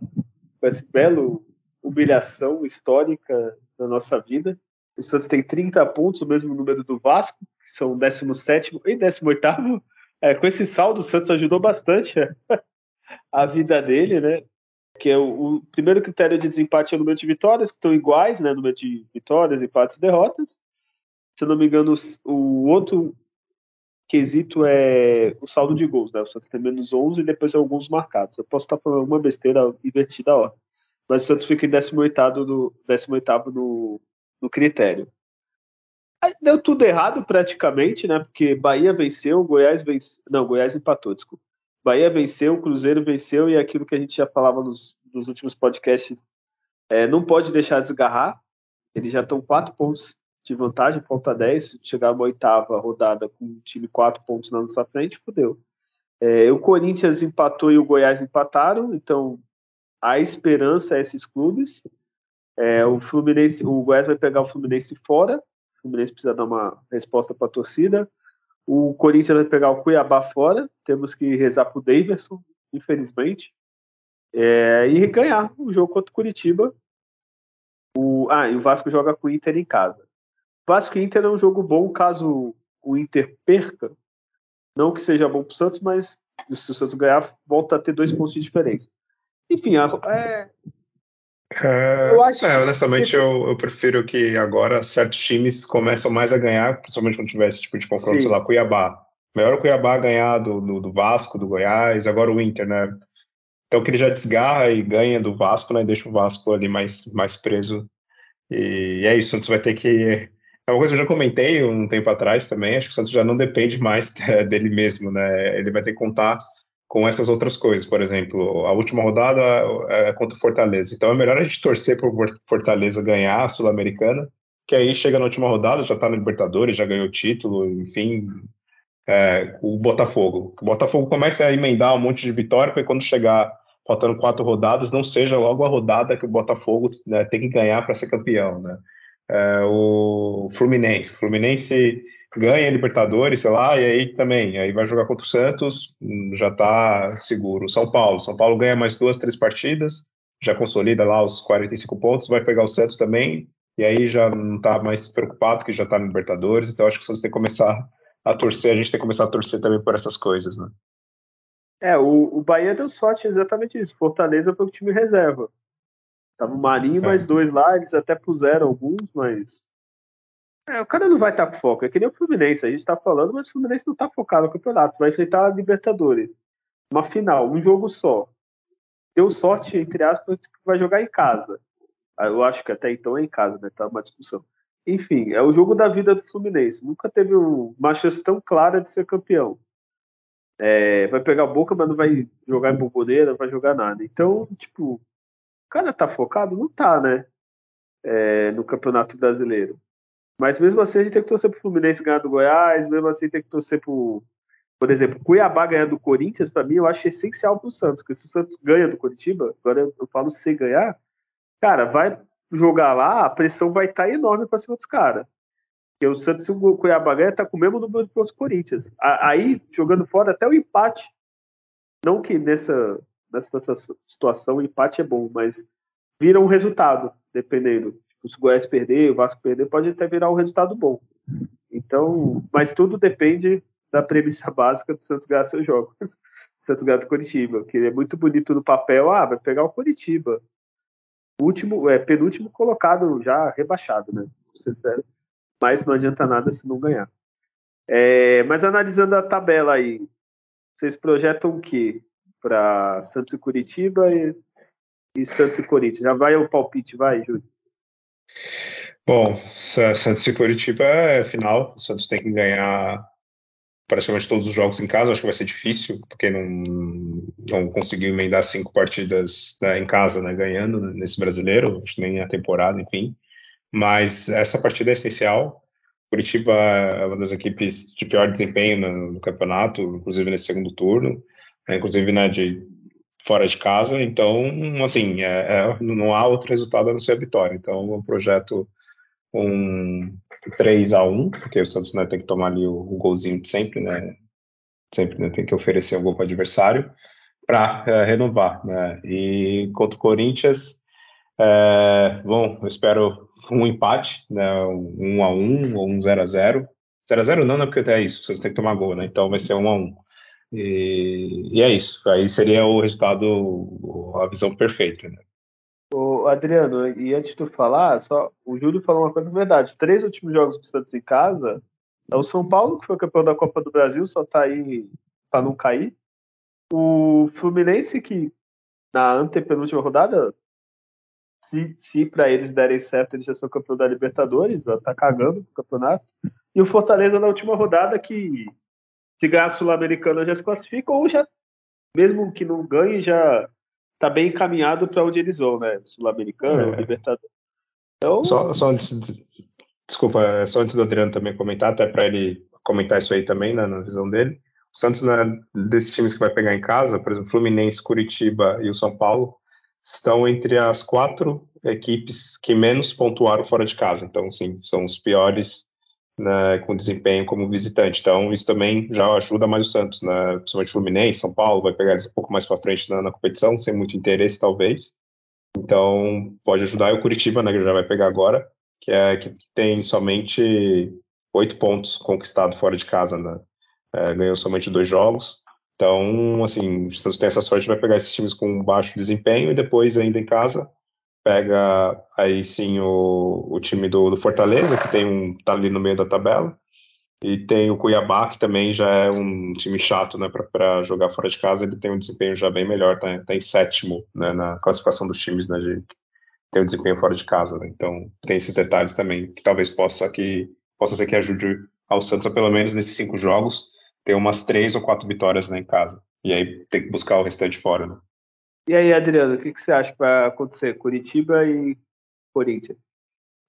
com essa bela humilhação histórica da nossa vida. O Santos tem 30 pontos, o mesmo número do Vasco, que são 17 e 18. É, com esse saldo, o Santos ajudou bastante a vida dele, né? Que é o, o, primeiro critério de desempate é o número de vitórias, que estão iguais, né? Número de vitórias, empates e derrotas. Se eu não me engano, o outro quesito é o saldo de gols, né? O Santos tem menos 11 e depois alguns marcados. Eu posso estar falando uma besteira invertida ó. Mas o Santos fica em 18 no, 18 no, no critério. Aí deu tudo errado praticamente, né? Porque Bahia venceu, Goiás venceu. Não, Goiás empatou, desculpa. Bahia venceu, Cruzeiro venceu e aquilo que a gente já falava nos, nos últimos podcasts é, não pode deixar de desgarrar. Eles já estão quatro pontos de vantagem, falta 10, chegar uma oitava rodada com o time quatro pontos na nossa frente, fodeu. É, o Corinthians empatou e o Goiás empataram, então a esperança é esses clubes. É, o Fluminense, o Goiás vai pegar o Fluminense fora, o Fluminense precisa dar uma resposta para a torcida. O Corinthians vai pegar o Cuiabá fora, temos que rezar para o Davidson, infelizmente, é, e ganhar o jogo contra o Curitiba. O, ah, e o Vasco joga com o Inter em casa. Vasco e Inter é um jogo bom caso o Inter perca. Não que seja bom para o Santos, mas se o Santos ganhar, volta a ter dois pontos de diferença. Enfim, é, é, eu acho é, honestamente, que... eu, eu, prefiro que agora certos times começam mais a ganhar, principalmente quando tiver esse tipo de confronto, Sim. sei lá, Cuiabá. Melhor o Cuiabá ganhar do, do, do, Vasco, do Goiás, agora o Inter, né? Então que ele já desgarra e ganha do Vasco, né? Deixa o Vasco ali mais, mais preso. E é isso, o Santos vai ter que é uma coisa que eu já comentei um tempo atrás também, acho que o Santos já não depende mais dele mesmo, né? Ele vai ter que contar com essas outras coisas, por exemplo, a última rodada é contra o Fortaleza. Então é melhor a gente torcer para o Fortaleza ganhar a Sul-Americana, que aí chega na última rodada, já está no Libertadores, já ganhou o título, enfim, é, o Botafogo. O Botafogo começa a emendar um monte de vitória, para quando chegar faltando quatro rodadas, não seja logo a rodada que o Botafogo né, tem que ganhar para ser campeão, né? é, o Fluminense. O Fluminense ganha a Libertadores, sei lá, e aí também, aí vai jogar contra o Santos, hum, já está seguro. São Paulo, São Paulo ganha mais duas, três partidas, já consolida lá os 45 pontos, vai pegar o Santos também, e aí já não está mais preocupado que já está no Libertadores, então acho que o Santos tem que começar a torcer, a gente tem que começar a torcer também por essas coisas, né? É, o, o Bahia deu sorte exatamente isso. Fortaleza foi o time reserva. Tava o Marinho e mais é. dois lá, eles até puseram alguns, mas. É, o cara não vai estar tá com foco. É que nem o Fluminense, a gente tá falando, mas o Fluminense não tá focado no campeonato. Vai enfrentar a Libertadores. Uma final, um jogo só. Deu sorte, entre aspas, que vai jogar em casa. Ah, eu acho que até então é em casa, né? Tá uma discussão. Enfim, é o jogo da vida do Fluminense. Nunca teve uma chance tão clara de ser campeão. É, vai pegar a boca, mas não vai jogar em bomboneira, não vai jogar nada. Então, tipo, cara tá focado? Não tá, né? É, no Campeonato Brasileiro. Mas mesmo assim a gente tem que torcer pro Fluminense ganhar do Goiás, mesmo assim tem que torcer pro, por exemplo, Cuiabá ganhar do Corinthians, para mim eu acho essencial pro Santos, porque se o Santos ganha do Curitiba, agora eu falo se ganhar, cara, vai jogar lá, a pressão vai estar tá enorme para cima dos caras. Porque o Santos, se o Cuiabá ganha, tá com o mesmo número de pontos Corinthians. Aí, jogando fora, até o empate. Não que nessa, nessa situação o empate é bom, mas vira um resultado, dependendo. Se o Goiás perder, o Vasco perder, pode até virar um resultado bom. Então, mas tudo depende da premissa básica do Santos ganhar seus jogos. Santos ganhar do Curitiba, que é muito bonito no papel, ah, vai pegar o Curitiba. Último, é, penúltimo colocado já rebaixado, né? Sincero. Mas não adianta nada se não ganhar. É, mas analisando a tabela aí, vocês projetam o quê? para Santos e Curitiba e e Santos e Corinthians. Já vai o palpite, vai, Júlio. Bom, Santos e Curitiba é final. O Santos tem que ganhar praticamente todos os jogos em casa. Acho que vai ser difícil, porque não, não conseguiu emendar cinco partidas né, em casa, né, ganhando nesse brasileiro. Acho que nem a temporada, enfim. Mas essa partida é essencial. Curitiba é uma das equipes de pior desempenho no, no campeonato, inclusive nesse segundo turno, né, inclusive né, de fora de casa. Então, assim, é, é, não há outro resultado a não ser a vitória. Então, é um projeto um 3 a 1 porque o Santos né, tem que tomar ali o, o golzinho sempre, né? Sempre né, tem que oferecer um gol para o adversário para é, renovar, né? E contra o Corinthians, é, bom, eu espero um empate, né? Um 1 a 1 ou um 0 a 0 0 a 0 não, né? Porque é isso, vocês têm que tomar gol, né? Então vai ser 1 a 1 e, e é isso. Aí seria o resultado, a visão perfeita, né? Ô, Adriano, e antes de tu falar, só, o Júlio falou uma coisa verdade. Três últimos jogos do Santos em casa, é o São Paulo, que foi campeão da Copa do Brasil, só tá aí para não cair. O Fluminense, que na antepenúltima rodada, se, se para eles derem certo, eles já são campeão da Libertadores, já tá cagando o campeonato. E o Fortaleza na última rodada, que se ganhar a Sul-Americana já se classifica, ou já, mesmo que não ganhe, já tá bem encaminhado para onde eles vão, né? Sul-Americano, é. Libertadores. Então... Só, só antes, desculpa, é só antes do Adriano também comentar, até para ele comentar isso aí também, né, na visão dele. O Santos, né, desses times que vai pegar em casa, por exemplo, Fluminense, Curitiba e o São Paulo, estão entre as quatro equipes que menos pontuaram fora de casa. Então, sim, são os piores né, com desempenho como visitante. Então, isso também já ajuda mais o Santos, né, principalmente Fluminense, São Paulo, vai pegar eles um pouco mais para frente na, na, competição, sem muito interesse, talvez. Então, pode ajudar. E o Curitiba, né, que já vai pegar agora, que é que tem somente oito pontos conquistados fora de casa, né? É, ganhou somente dois jogos. Então, assim, o Santos tem essa sorte, vai pegar esses times com baixo desempenho e depois, ainda em casa, pega aí sim o, o time do, do, Fortaleza, que tem um tá ali no meio da tabela, e tem o Cuiabá, que também já é um time chato, né, para jogar fora de casa, ele tem um desempenho já bem melhor, tá, tá em sétimo, né, na classificação dos times, né, tem um desempenho fora de casa, né, então tem esses detalhes também, que talvez possa que possa ser que ajude ao Santos a pelo menos nesses cinco jogos ter umas três ou quatro vitórias né, em casa, e aí tem que buscar o restante fora, né. E aí, Adriano, o que, que você acha que vai acontecer? Curitiba e Corinthians?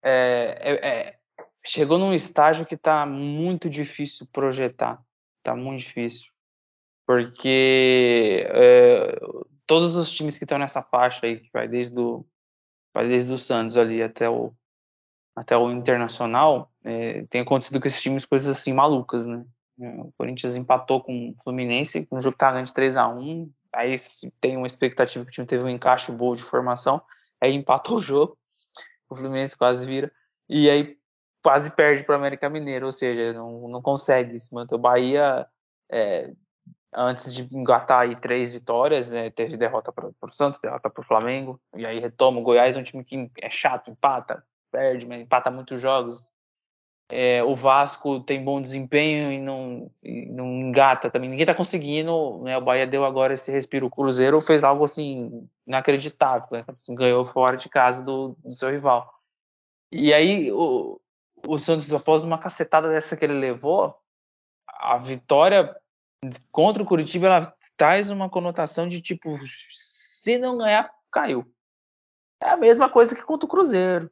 É, é, é, chegou num estágio que está muito difícil projetar. Está muito difícil. Porque é, todos os times que estão nessa faixa aí, que vai desde o, vai desde o Santos ali até o, até o Internacional, é, tem acontecido com esses times coisas assim malucas, né? O Corinthians empatou com o Fluminense, um jogo que tá ganhando de 3 a 1 aí tem uma expectativa que o time teve um encaixe bom de formação, aí empatou o jogo, o Fluminense quase vira, e aí quase perde para o América Mineiro, ou seja, não, não consegue se manter. O Bahia, é, antes de engatar aí três vitórias, né, teve derrota para o Santos, derrota para o Flamengo, e aí retoma. O Goiás é um time que é chato, empata, perde, mas empata muitos jogos, é, o Vasco tem bom desempenho e não, e não engata também. Ninguém está conseguindo. Né? O Bahia deu agora esse respiro. O Cruzeiro fez algo assim inacreditável. Né? Ganhou fora de casa do, do seu rival. E aí o, o Santos, após uma cacetada dessa que ele levou, a vitória contra o Curitiba ela traz uma conotação de tipo, se não ganhar, caiu. É a mesma coisa que contra o Cruzeiro.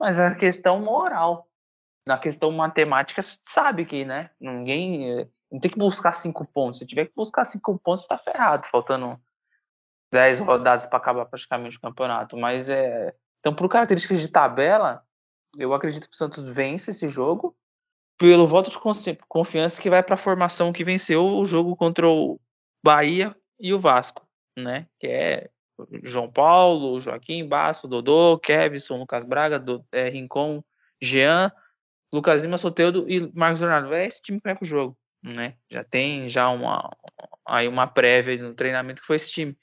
Mas é a questão moral na questão matemática, sabe que, né? Ninguém. Eh, não tem que buscar cinco pontos. Se tiver que buscar cinco pontos, está ferrado, faltando dez rodadas para acabar praticamente o campeonato. Mas é. Então, por características de tabela, eu acredito que o Santos vence esse jogo pelo voto de confiança que vai para a formação que venceu o jogo contra o Bahia e o Vasco, né? Que é João Paulo, Joaquim Basso, Dodô, Kevson, Lucas Braga, do, é, Rincon, Jean, Lucas Lima, Soteudo e Marcos Leonardo. É esse time que vai pro jogo, né? Já tem já uma aí uma prévia no treinamento que foi esse time.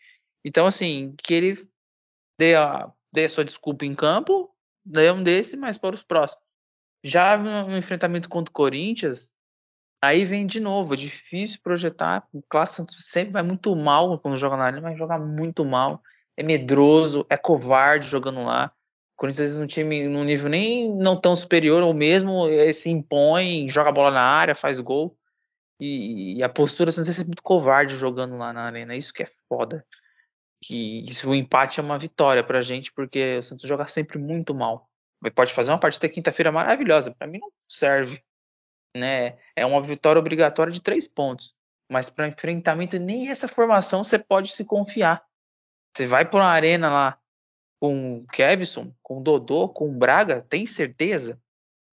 Então, assim, que ele dê a, dê a sua desculpa em campo, dê um desse, mas para os próximos. Já no enfrentamento contra o Corinthians, aí vem de novo, é difícil projetar. O Clássico sempre vai muito mal quando joga na arena, vai jogar muito mal. é medroso, é covarde jogando lá. Corinthians um time num nível nem não tão superior, ou mesmo se impõe, joga a bola na área, faz gol. E, e a postura do Santos é muito covarde jogando lá na arena. Isso que é foda. Que isso, o empate é uma vitória pra gente, porque o Santos joga sempre muito mal. Mas pode fazer uma partida quinta-feira maravilhosa. Para mim não serve. Né? É uma vitória obrigatória de três pontos. Mas para enfrentamento, nem essa formação você pode se confiar. Você vai para uma arena lá com o Kevson, com o Dodô, com o Braga, tem certeza?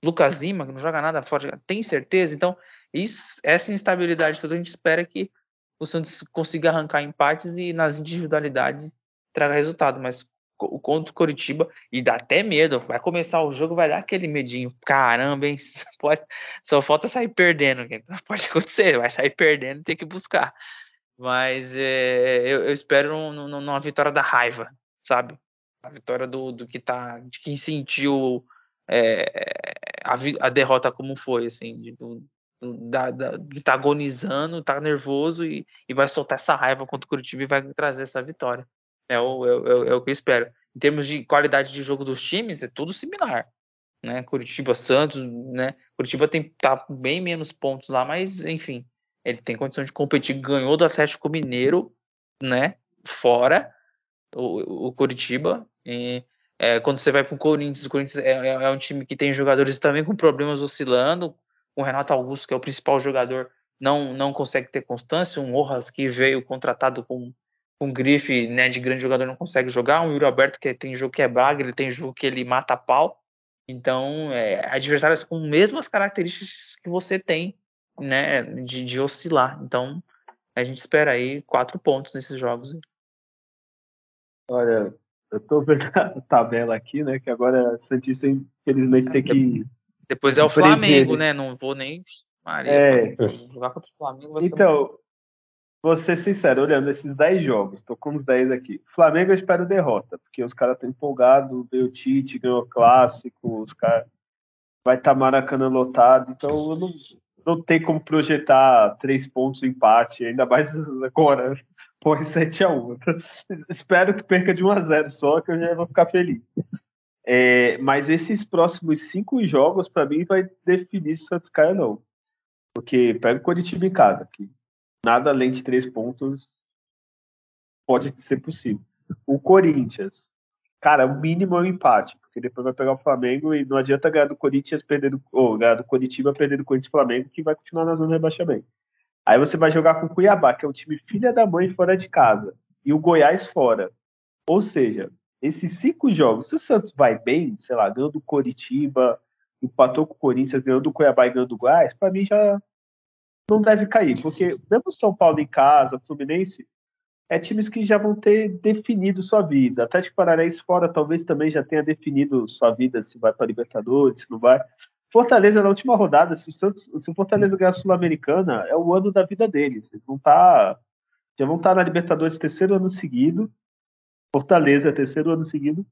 Lucas Lima, que não joga nada fora, tem certeza? Então, isso, essa instabilidade toda a gente espera que o Santos consiga arrancar empates e nas individualidades traga resultado. Mas o contra o Coritiba e dá até medo. Vai começar o jogo, vai dar aquele medinho. Caramba, hein? Pode, só falta sair perdendo. Pode acontecer, vai sair perdendo e ter que buscar. Mas é, eu, eu, espero numa vitória da raiva, sabe? A vitória do, do que tá, de quem sentiu é, a, a, derrota como foi, assim, de, do, da, da, de tá agonizando, tá nervoso e, e vai soltar essa raiva contra o Curitiba e vai trazer essa vitória. É o, é, é, é o que eu espero. Em termos de qualidade de jogo dos times, é tudo similar. Né? Curitiba, Santos, né? Curitiba tem tá bem menos pontos lá, mas enfim, ele tem condição de competir. Ganhou do Atlético Mineiro, né? Fora o, o Curitiba. E, é, quando você vai para o Corinthians, o Corinthians é, é, é, um time que tem jogadores também com problemas oscilando. O Renato Augusto, que é o principal jogador, não, não consegue ter constância. Um Rojas que veio contratado com com grife né, de grande jogador não consegue jogar, um Yuri Alberto que tem jogo que é braga, ele tem jogo que ele mata pau. Então, é, adversários com mesmas características que você tem, né, de, de oscilar. Então, a gente espera aí quatro pontos nesses jogos. Olha, eu tô vendo a tabela aqui, né, que agora a Santista infelizmente tem que depois é o Flamengo, né? Não vou nem Maria, é. jogar contra o Flamengo. Então, Vou ser sincero, olhando esses 10 jogos, tô com uns 10 aqui. Flamengo eu espero derrota, porque os caras estão empolgados, veio o Tite, ganhou o clássico, os caras vai estar tá Maracanã lotado, então eu não, não tem como projetar três pontos empate, ainda mais agora, põe 7 a 1 então, Espero que perca de 1 a 0 só, que eu já vou ficar feliz. É, mas esses próximos cinco jogos, para mim, vai definir se o Santos cai ou não. Porque pega o Coritiba em casa, que nada além de três pontos pode ser possível. O Corinthians, cara, o mínimo é um empate, porque depois vai pegar o Flamengo e não adianta ganhar do Corinthians perdendo, ou ganhar do Coritiba perdendo o Corinthians e Flamengo, que vai continuar na zona de rebaixamento. Aí você vai jogar com o Cuiabá, que é um time filha da mãe fora de casa, e o Goiás fora. Ou seja, esses cinco jogos, se o Santos vai bem, sei lá, ganhando do Coritiba, empatou com o Corinthians, ganhando do Cuiabá e ganhando do Goiás, para mim já não deve cair, porque mesmo São Paulo em casa, Fluminense, é times que já vão ter definido sua vida. Atlético Paranaense fora talvez também já tenha definido sua vida, se vai para Libertadores, se não vai. Fortaleza na última rodada, se o, Santos, se o Fortaleza ganhar a Sul-Americana, é o ano da vida deles. Eles vão estar, tá, já vão estar tá na Libertadores terceiro ano seguido. Fortaleza terceiro ano seguido.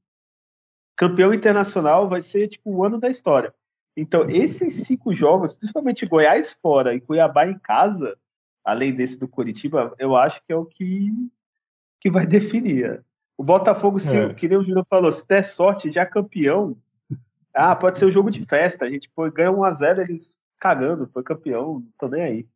Campeão internacional vai ser tipo o ano da história. Então, esses cinco jogos, principalmente Goiás fora e Cuiabá em casa, além desse do Curitiba, eu acho que é o que, que vai definir. O Botafogo, se, é. que nem o Júnior falou, se der sorte, já campeão, ah, pode ser um jogo de festa. A gente foi, ganha 1x0, eles cagando, foi campeão, não tô nem aí.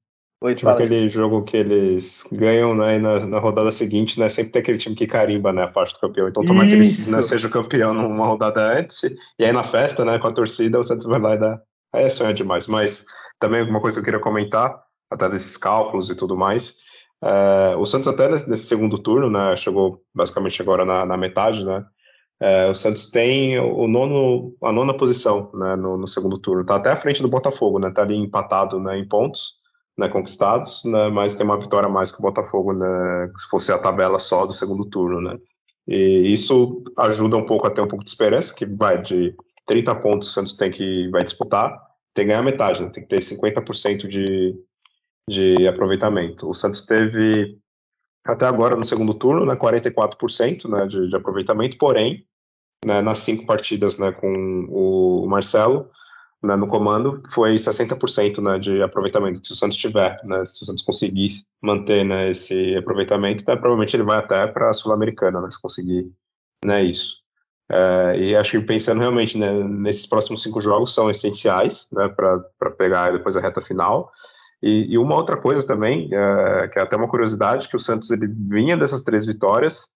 Oi, tipo aquele jogo que eles ganham né, na, na, rodada seguinte, né? Sempre tem aquele time que carimba né, a parte do campeão. Então tomar que ele né, seja campeão numa rodada antes, e aí na festa, né, com a torcida, o Santos vai lá e dá. Aí é sonho demais. Mas também alguma coisa que eu queria comentar, até desses cálculos e tudo mais. É, o Santos até nesse segundo turno, né? Chegou basicamente agora na, na metade, né? É, o Santos tem o nono, a nona posição né, no, no segundo turno. Tá até à frente do Botafogo, né? Tá ali empatado né, em pontos né, conquistados, né, mas tem uma vitória a mais que o Botafogo, né, se fosse a tabela só do segundo turno, né. E isso ajuda um pouco a ter um pouco de esperança, que vai de 30 pontos o Santos tem que vai disputar, tem que ganhar metade, né, tem que ter 50% de, de aproveitamento. O Santos teve até agora no segundo turno, né, 44% né, de, de aproveitamento, porém, né, nas cinco partidas né, com o Marcelo, né, no comando foi 60% né, de aproveitamento que o Santos tiver, né, se o Santos conseguir manter né, esse aproveitamento, então, provavelmente ele vai até para a Sul-Americana, né, se conseguir né, isso. É, e acho que pensando realmente né, nesses próximos cinco jogos são essenciais né, para pegar depois a reta final. E, e uma outra coisa também, é, que é até uma curiosidade, que o Santos ele vinha dessas três vitórias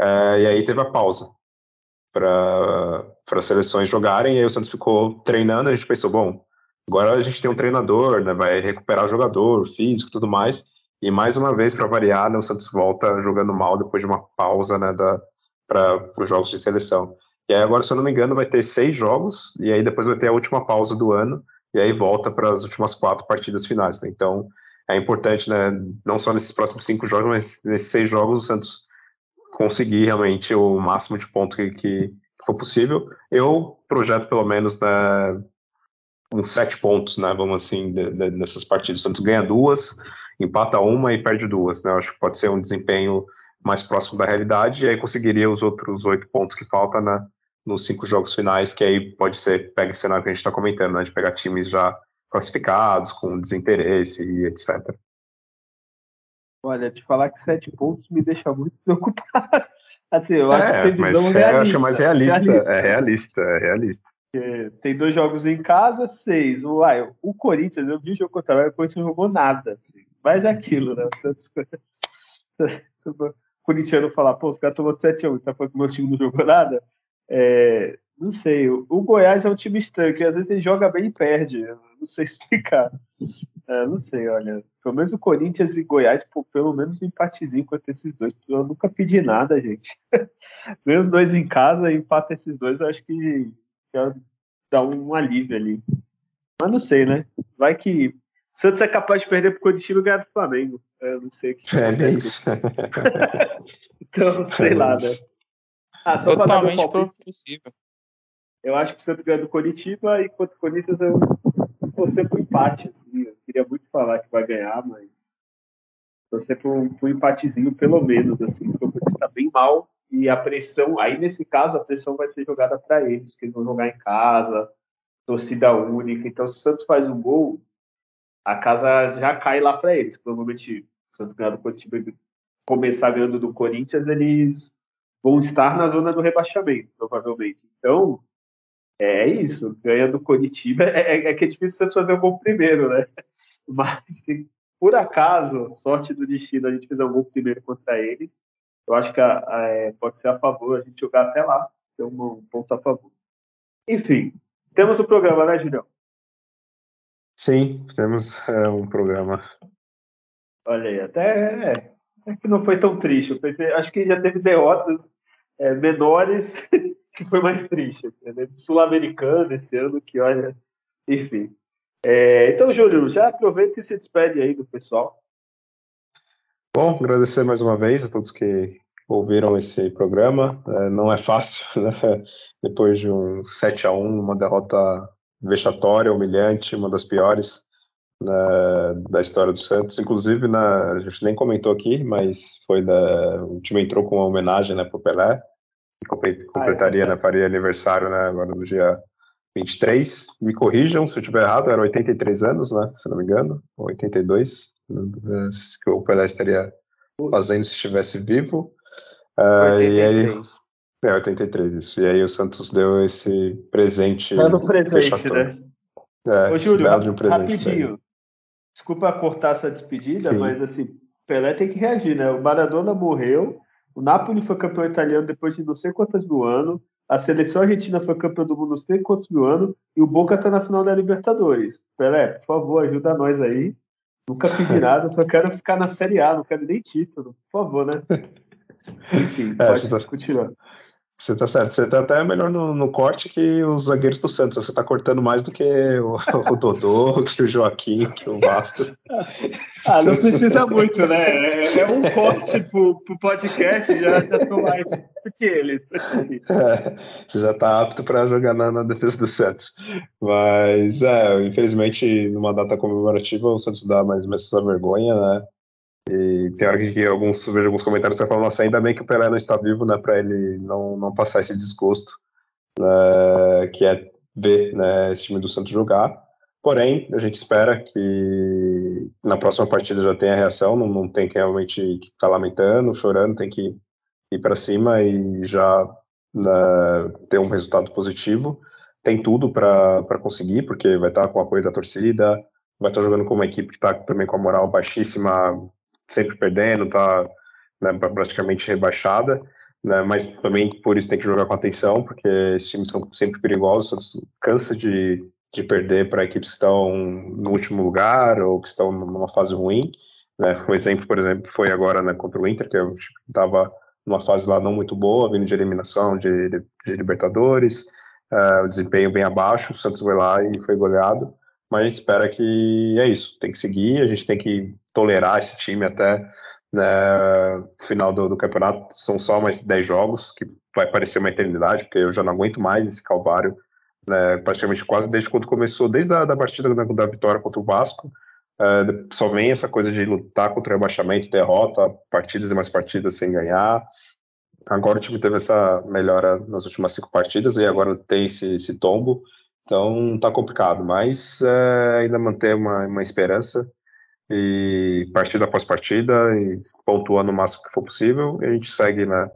é, e aí teve a pausa para as seleções jogarem, e aí o Santos ficou treinando, a gente pensou, bom, agora a gente tem um treinador, né, vai recuperar o jogador, físico tudo mais, e mais uma vez, para variar, né, o Santos volta jogando mal depois de uma pausa né, para os jogos de seleção. E aí agora, se eu não me engano, vai ter seis jogos, e aí depois vai ter a última pausa do ano, e aí volta para as últimas quatro partidas finais. Né? Então, é importante, né, não só nesses próximos cinco jogos, mas nesses seis jogos o Santos conseguir realmente o máximo de pontos que, que, for possível. Eu projeto pelo menos né, uns sete pontos, né, vamos assim, de, de, nessas partidas. O Santos ganha duas, empata uma e perde duas. Né? Eu acho que pode ser um desempenho mais próximo da realidade e aí conseguiria os outros oito pontos que faltam né, nos cinco jogos finais, que aí pode ser, pega esse cenário que a gente está comentando, né, de pegar times já classificados, com desinteresse e etc. Olha, te falar que sete pontos me deixa muito preocupado. Assim, eu acho é, que tem visão realista. É, eu acho mais realista. realista. É realista, é realista. Tem dois jogos em casa, seis. Uai, o Corinthians, eu vi o jogo contra o Corinthians não jogou nada. Assim. Mas é aquilo, né? O Santos. o corintiano falar, pô, os caras tomou 7x1, tá falando que o meu time não jogou nada. É, não sei, o, Goiás é um time estranho, que às vezes ele joga bem e perde. Não sei explicar. É, não sei, olha. Pelo menos o Corinthians e Goiás, pô, pelo menos um empatezinho contra esses dois. Eu nunca pedi nada, gente. Vem os dois em casa e empata esses dois, acho que já dá um alívio ali. Mas não sei, né? Vai que. O Santos é capaz de perder pro Curitiba e ganhar do Flamengo. Eu não sei o que. É, é isso. então, sei lá, né? Ah, só Totalmente possível. Eu acho que o Santos ganha do Coritiba e contra o Corinthians eu torcer por empate. Assim. Eu queria muito falar que vai ganhar, mas torcer por um empatezinho, pelo menos, assim, porque o Corinthians está bem mal e a pressão, aí nesse caso, a pressão vai ser jogada para eles, porque eles vão jogar em casa, torcida única. Então, se o Santos faz um gol, a casa já cai lá para eles. Provavelmente, se o Santos ganhar do Coritiba e começar ganhando do Corinthians, eles vão estar na zona do rebaixamento, provavelmente. Então, é isso, ganha do Coritiba. É, é, é que é difícil você fazer o gol primeiro, né? Mas se por acaso, sorte do destino, a gente fizer um gol primeiro contra eles, eu acho que a, a, é, pode ser a favor a gente jogar até lá, ser um, um ponto a favor. Enfim, temos o um programa, né, Julião? Sim, temos é, um programa. Olha aí, até é, que não foi tão triste. Eu pensei, acho que já teve derrotas é, menores que foi mais triste. Né? Sul-Americano esse ano, que olha, enfim. É, então, Júlio, já aproveita e se despede aí do pessoal. Bom, agradecer mais uma vez a todos que ouviram esse programa. É, não é fácil, né? Depois de um 7 a 1 uma derrota vexatória, humilhante, uma das piores né, da história do Santos. Inclusive, né, a gente nem comentou aqui, mas foi da, o time entrou com uma homenagem né, para o Pelé completaria, ah, é, né, faria aniversário né, agora no dia 23. Me corrijam se eu estiver errado, era 83 anos, né, se não me engano, ou 82, né, que o Pelé estaria fazendo se estivesse vivo. Uh, 83. E aí, é, 83, isso. E aí o Santos deu esse presente. Dando presente, né? É, Ô, Júlio, um rapidinho. Desculpa cortar sua despedida, Sim. mas assim, Pelé tem que reagir, né? O Maradona morreu, o Napoli foi campeão italiano depois de não sei quantos mil anos. A seleção argentina foi campeã do mundo não sei quantos mil anos. E o Boca tá na final da Libertadores. Pelé, por favor, ajuda nós aí. Nunca pedi nada, só quero ficar na Série A, não quero nem título. Por favor, né? Enfim, é, pode continuar. Você tá certo. Você tá até melhor no, no, corte que os zagueiros do Santos. Você tá cortando mais do que o, o Dodô, que o Joaquim, que o Vasco. Ah, não precisa muito, né? É, é um corte pro, pro podcast, já, já tô mais do que ele. É, você já tá apto para jogar na, na, defesa do Santos. Mas, é, infelizmente, numa data comemorativa, o Santos dá mais essa vergonha, né? E tem hora que alguns, vejo alguns comentários que falam, nossa, ainda bem que o Pelé não está vivo, né, para ele não, não passar esse desgosto, né, que é ver né, esse time do Santos jogar. Porém, a gente espera que na próxima partida já tenha reação, não, não tem que realmente ficar lamentando, chorando, tem que ir para cima e já né, ter um resultado positivo. Tem tudo para conseguir, porque vai estar com o apoio da torcida, vai estar jogando com uma equipe que está também com a moral baixíssima, sempre perdendo, está né, praticamente rebaixada né, mas também por isso tem que jogar com atenção, porque esses times são sempre perigosos, cansa de, de perder para equipes que estão no último lugar ou que estão numa fase ruim. Né. Um exemplo, por exemplo, foi agora né, contra o Inter, que estava numa fase lá não muito boa, vindo de eliminação de, de, de Libertadores, uh, o desempenho bem abaixo, o Santos foi lá e foi goleado, mas espera que é isso, tem que seguir, a gente tem que tolerar esse time até né, final do, do, campeonato. São só mais 10 jogos, que vai parecer uma eternidade, porque eu já não aguento mais esse calvário, né, praticamente quase desde quando começou, desde a da partida da, da vitória contra o Vasco, uh, só vem essa coisa de lutar contra o rebaixamento, derrota, partidas e mais partidas sem ganhar. Agora o time teve essa melhora nas últimas cinco partidas e agora tem esse, esse tombo, então tá complicado, mas uh, ainda manter uma, uma esperança e partida após partida e pontuando o máximo que for possível. E a gente segue né,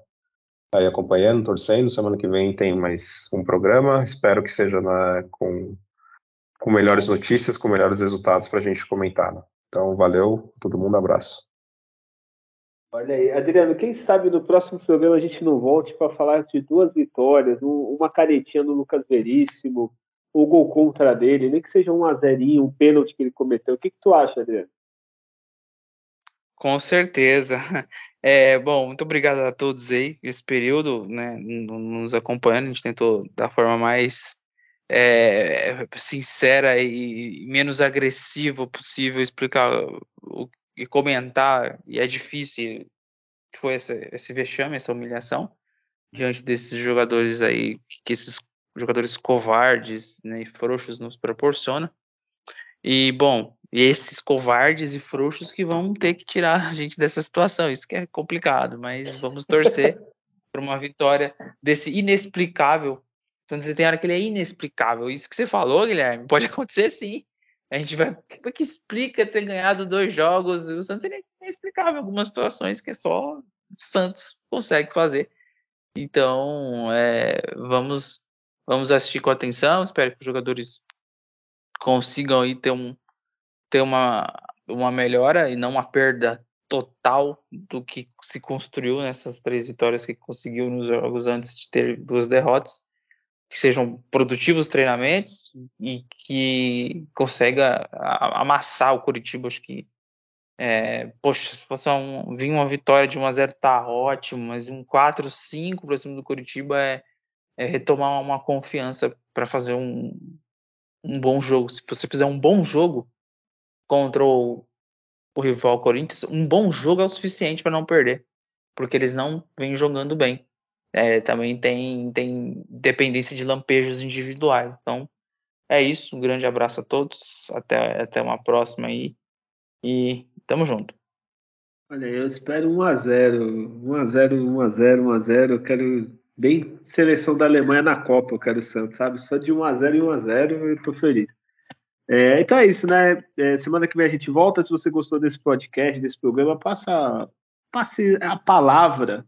aí acompanhando, torcendo. Semana que vem tem mais um programa. Espero que seja né, com, com melhores notícias, com melhores resultados para a gente comentar. Né? Então, valeu, todo mundo, abraço. Olha aí, Adriano, quem sabe no próximo programa a gente não volte para falar de duas vitórias, um, uma canetinha no Lucas Veríssimo, o gol contra dele, nem que seja um a zerinho, um pênalti que ele cometeu. O que, que tu acha, Adriano? Com certeza. É, bom, muito obrigado a todos aí, esse período, né, nos acompanhando, a gente tentou da forma mais é, sincera e menos agressiva possível explicar o, e comentar, e é difícil que foi esse, esse vexame, essa humilhação, diante desses jogadores aí, que esses jogadores covardes né, e frouxos nos proporcionam. E, bom, e esses covardes e frouxos que vão ter que tirar a gente dessa situação. Isso que é complicado, mas vamos torcer por uma vitória desse inexplicável. Então, você tem hora que ele é inexplicável. Isso que você falou, Guilherme, pode acontecer sim. A gente vai. O que explica ter ganhado dois jogos? O Santos é inexplicável em algumas situações que só o Santos consegue fazer. Então, é, vamos, vamos assistir com atenção. Espero que os jogadores consigam aí ter, um, ter uma, uma melhora e não uma perda total do que se construiu nessas três vitórias que conseguiu nos jogos antes de ter duas derrotas, que sejam produtivos treinamentos e que consiga amassar o Curitiba, acho que é, poxa, se fosse um, vir uma vitória de 1x0 tá ótimo, mas um 4-5 para cima do Curitiba é, é retomar uma confiança para fazer um, um bom jogo. Se você fizer um bom jogo contra o, o rival Corinthians, um bom jogo é o suficiente para não perder, porque eles não vêm jogando bem. É, também tem, tem dependência de lampejos individuais. Então, é isso. Um grande abraço a todos. Até, até uma próxima aí. E tamo junto. Olha, eu espero 1x0. 1x0, 1x0, 1x0. Eu quero bem seleção da Alemanha na Copa, eu quero Santos, sabe? Só de 1x0 em 1x0 eu tô feliz. É, então é isso, né? É, semana que vem a gente volta. Se você gostou desse podcast, desse programa, passa, passe a palavra.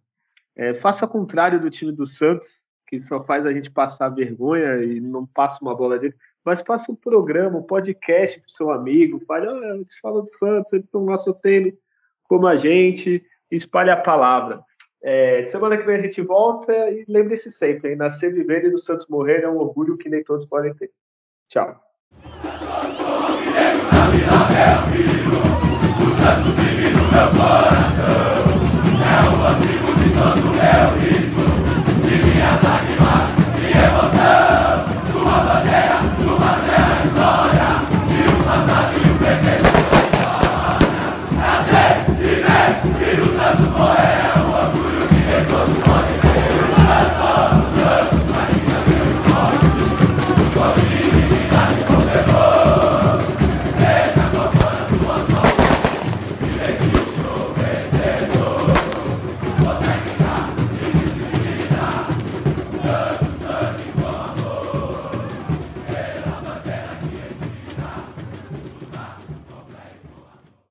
É, faça o contrário do time do Santos, que só faz a gente passar vergonha e não passa uma bola dele. Mas passa um programa, um podcast pro seu amigo. Fale, oh, eles falam do Santos, eles estão lá sofrendo como a gente. Espalhe a palavra. É, semana que vem a gente volta e lembre-se sempre, hein, nascer, viver e do Santos morrer é um orgulho que nem todos podem ter. Tchau meu filho, o santo divino meu abraça.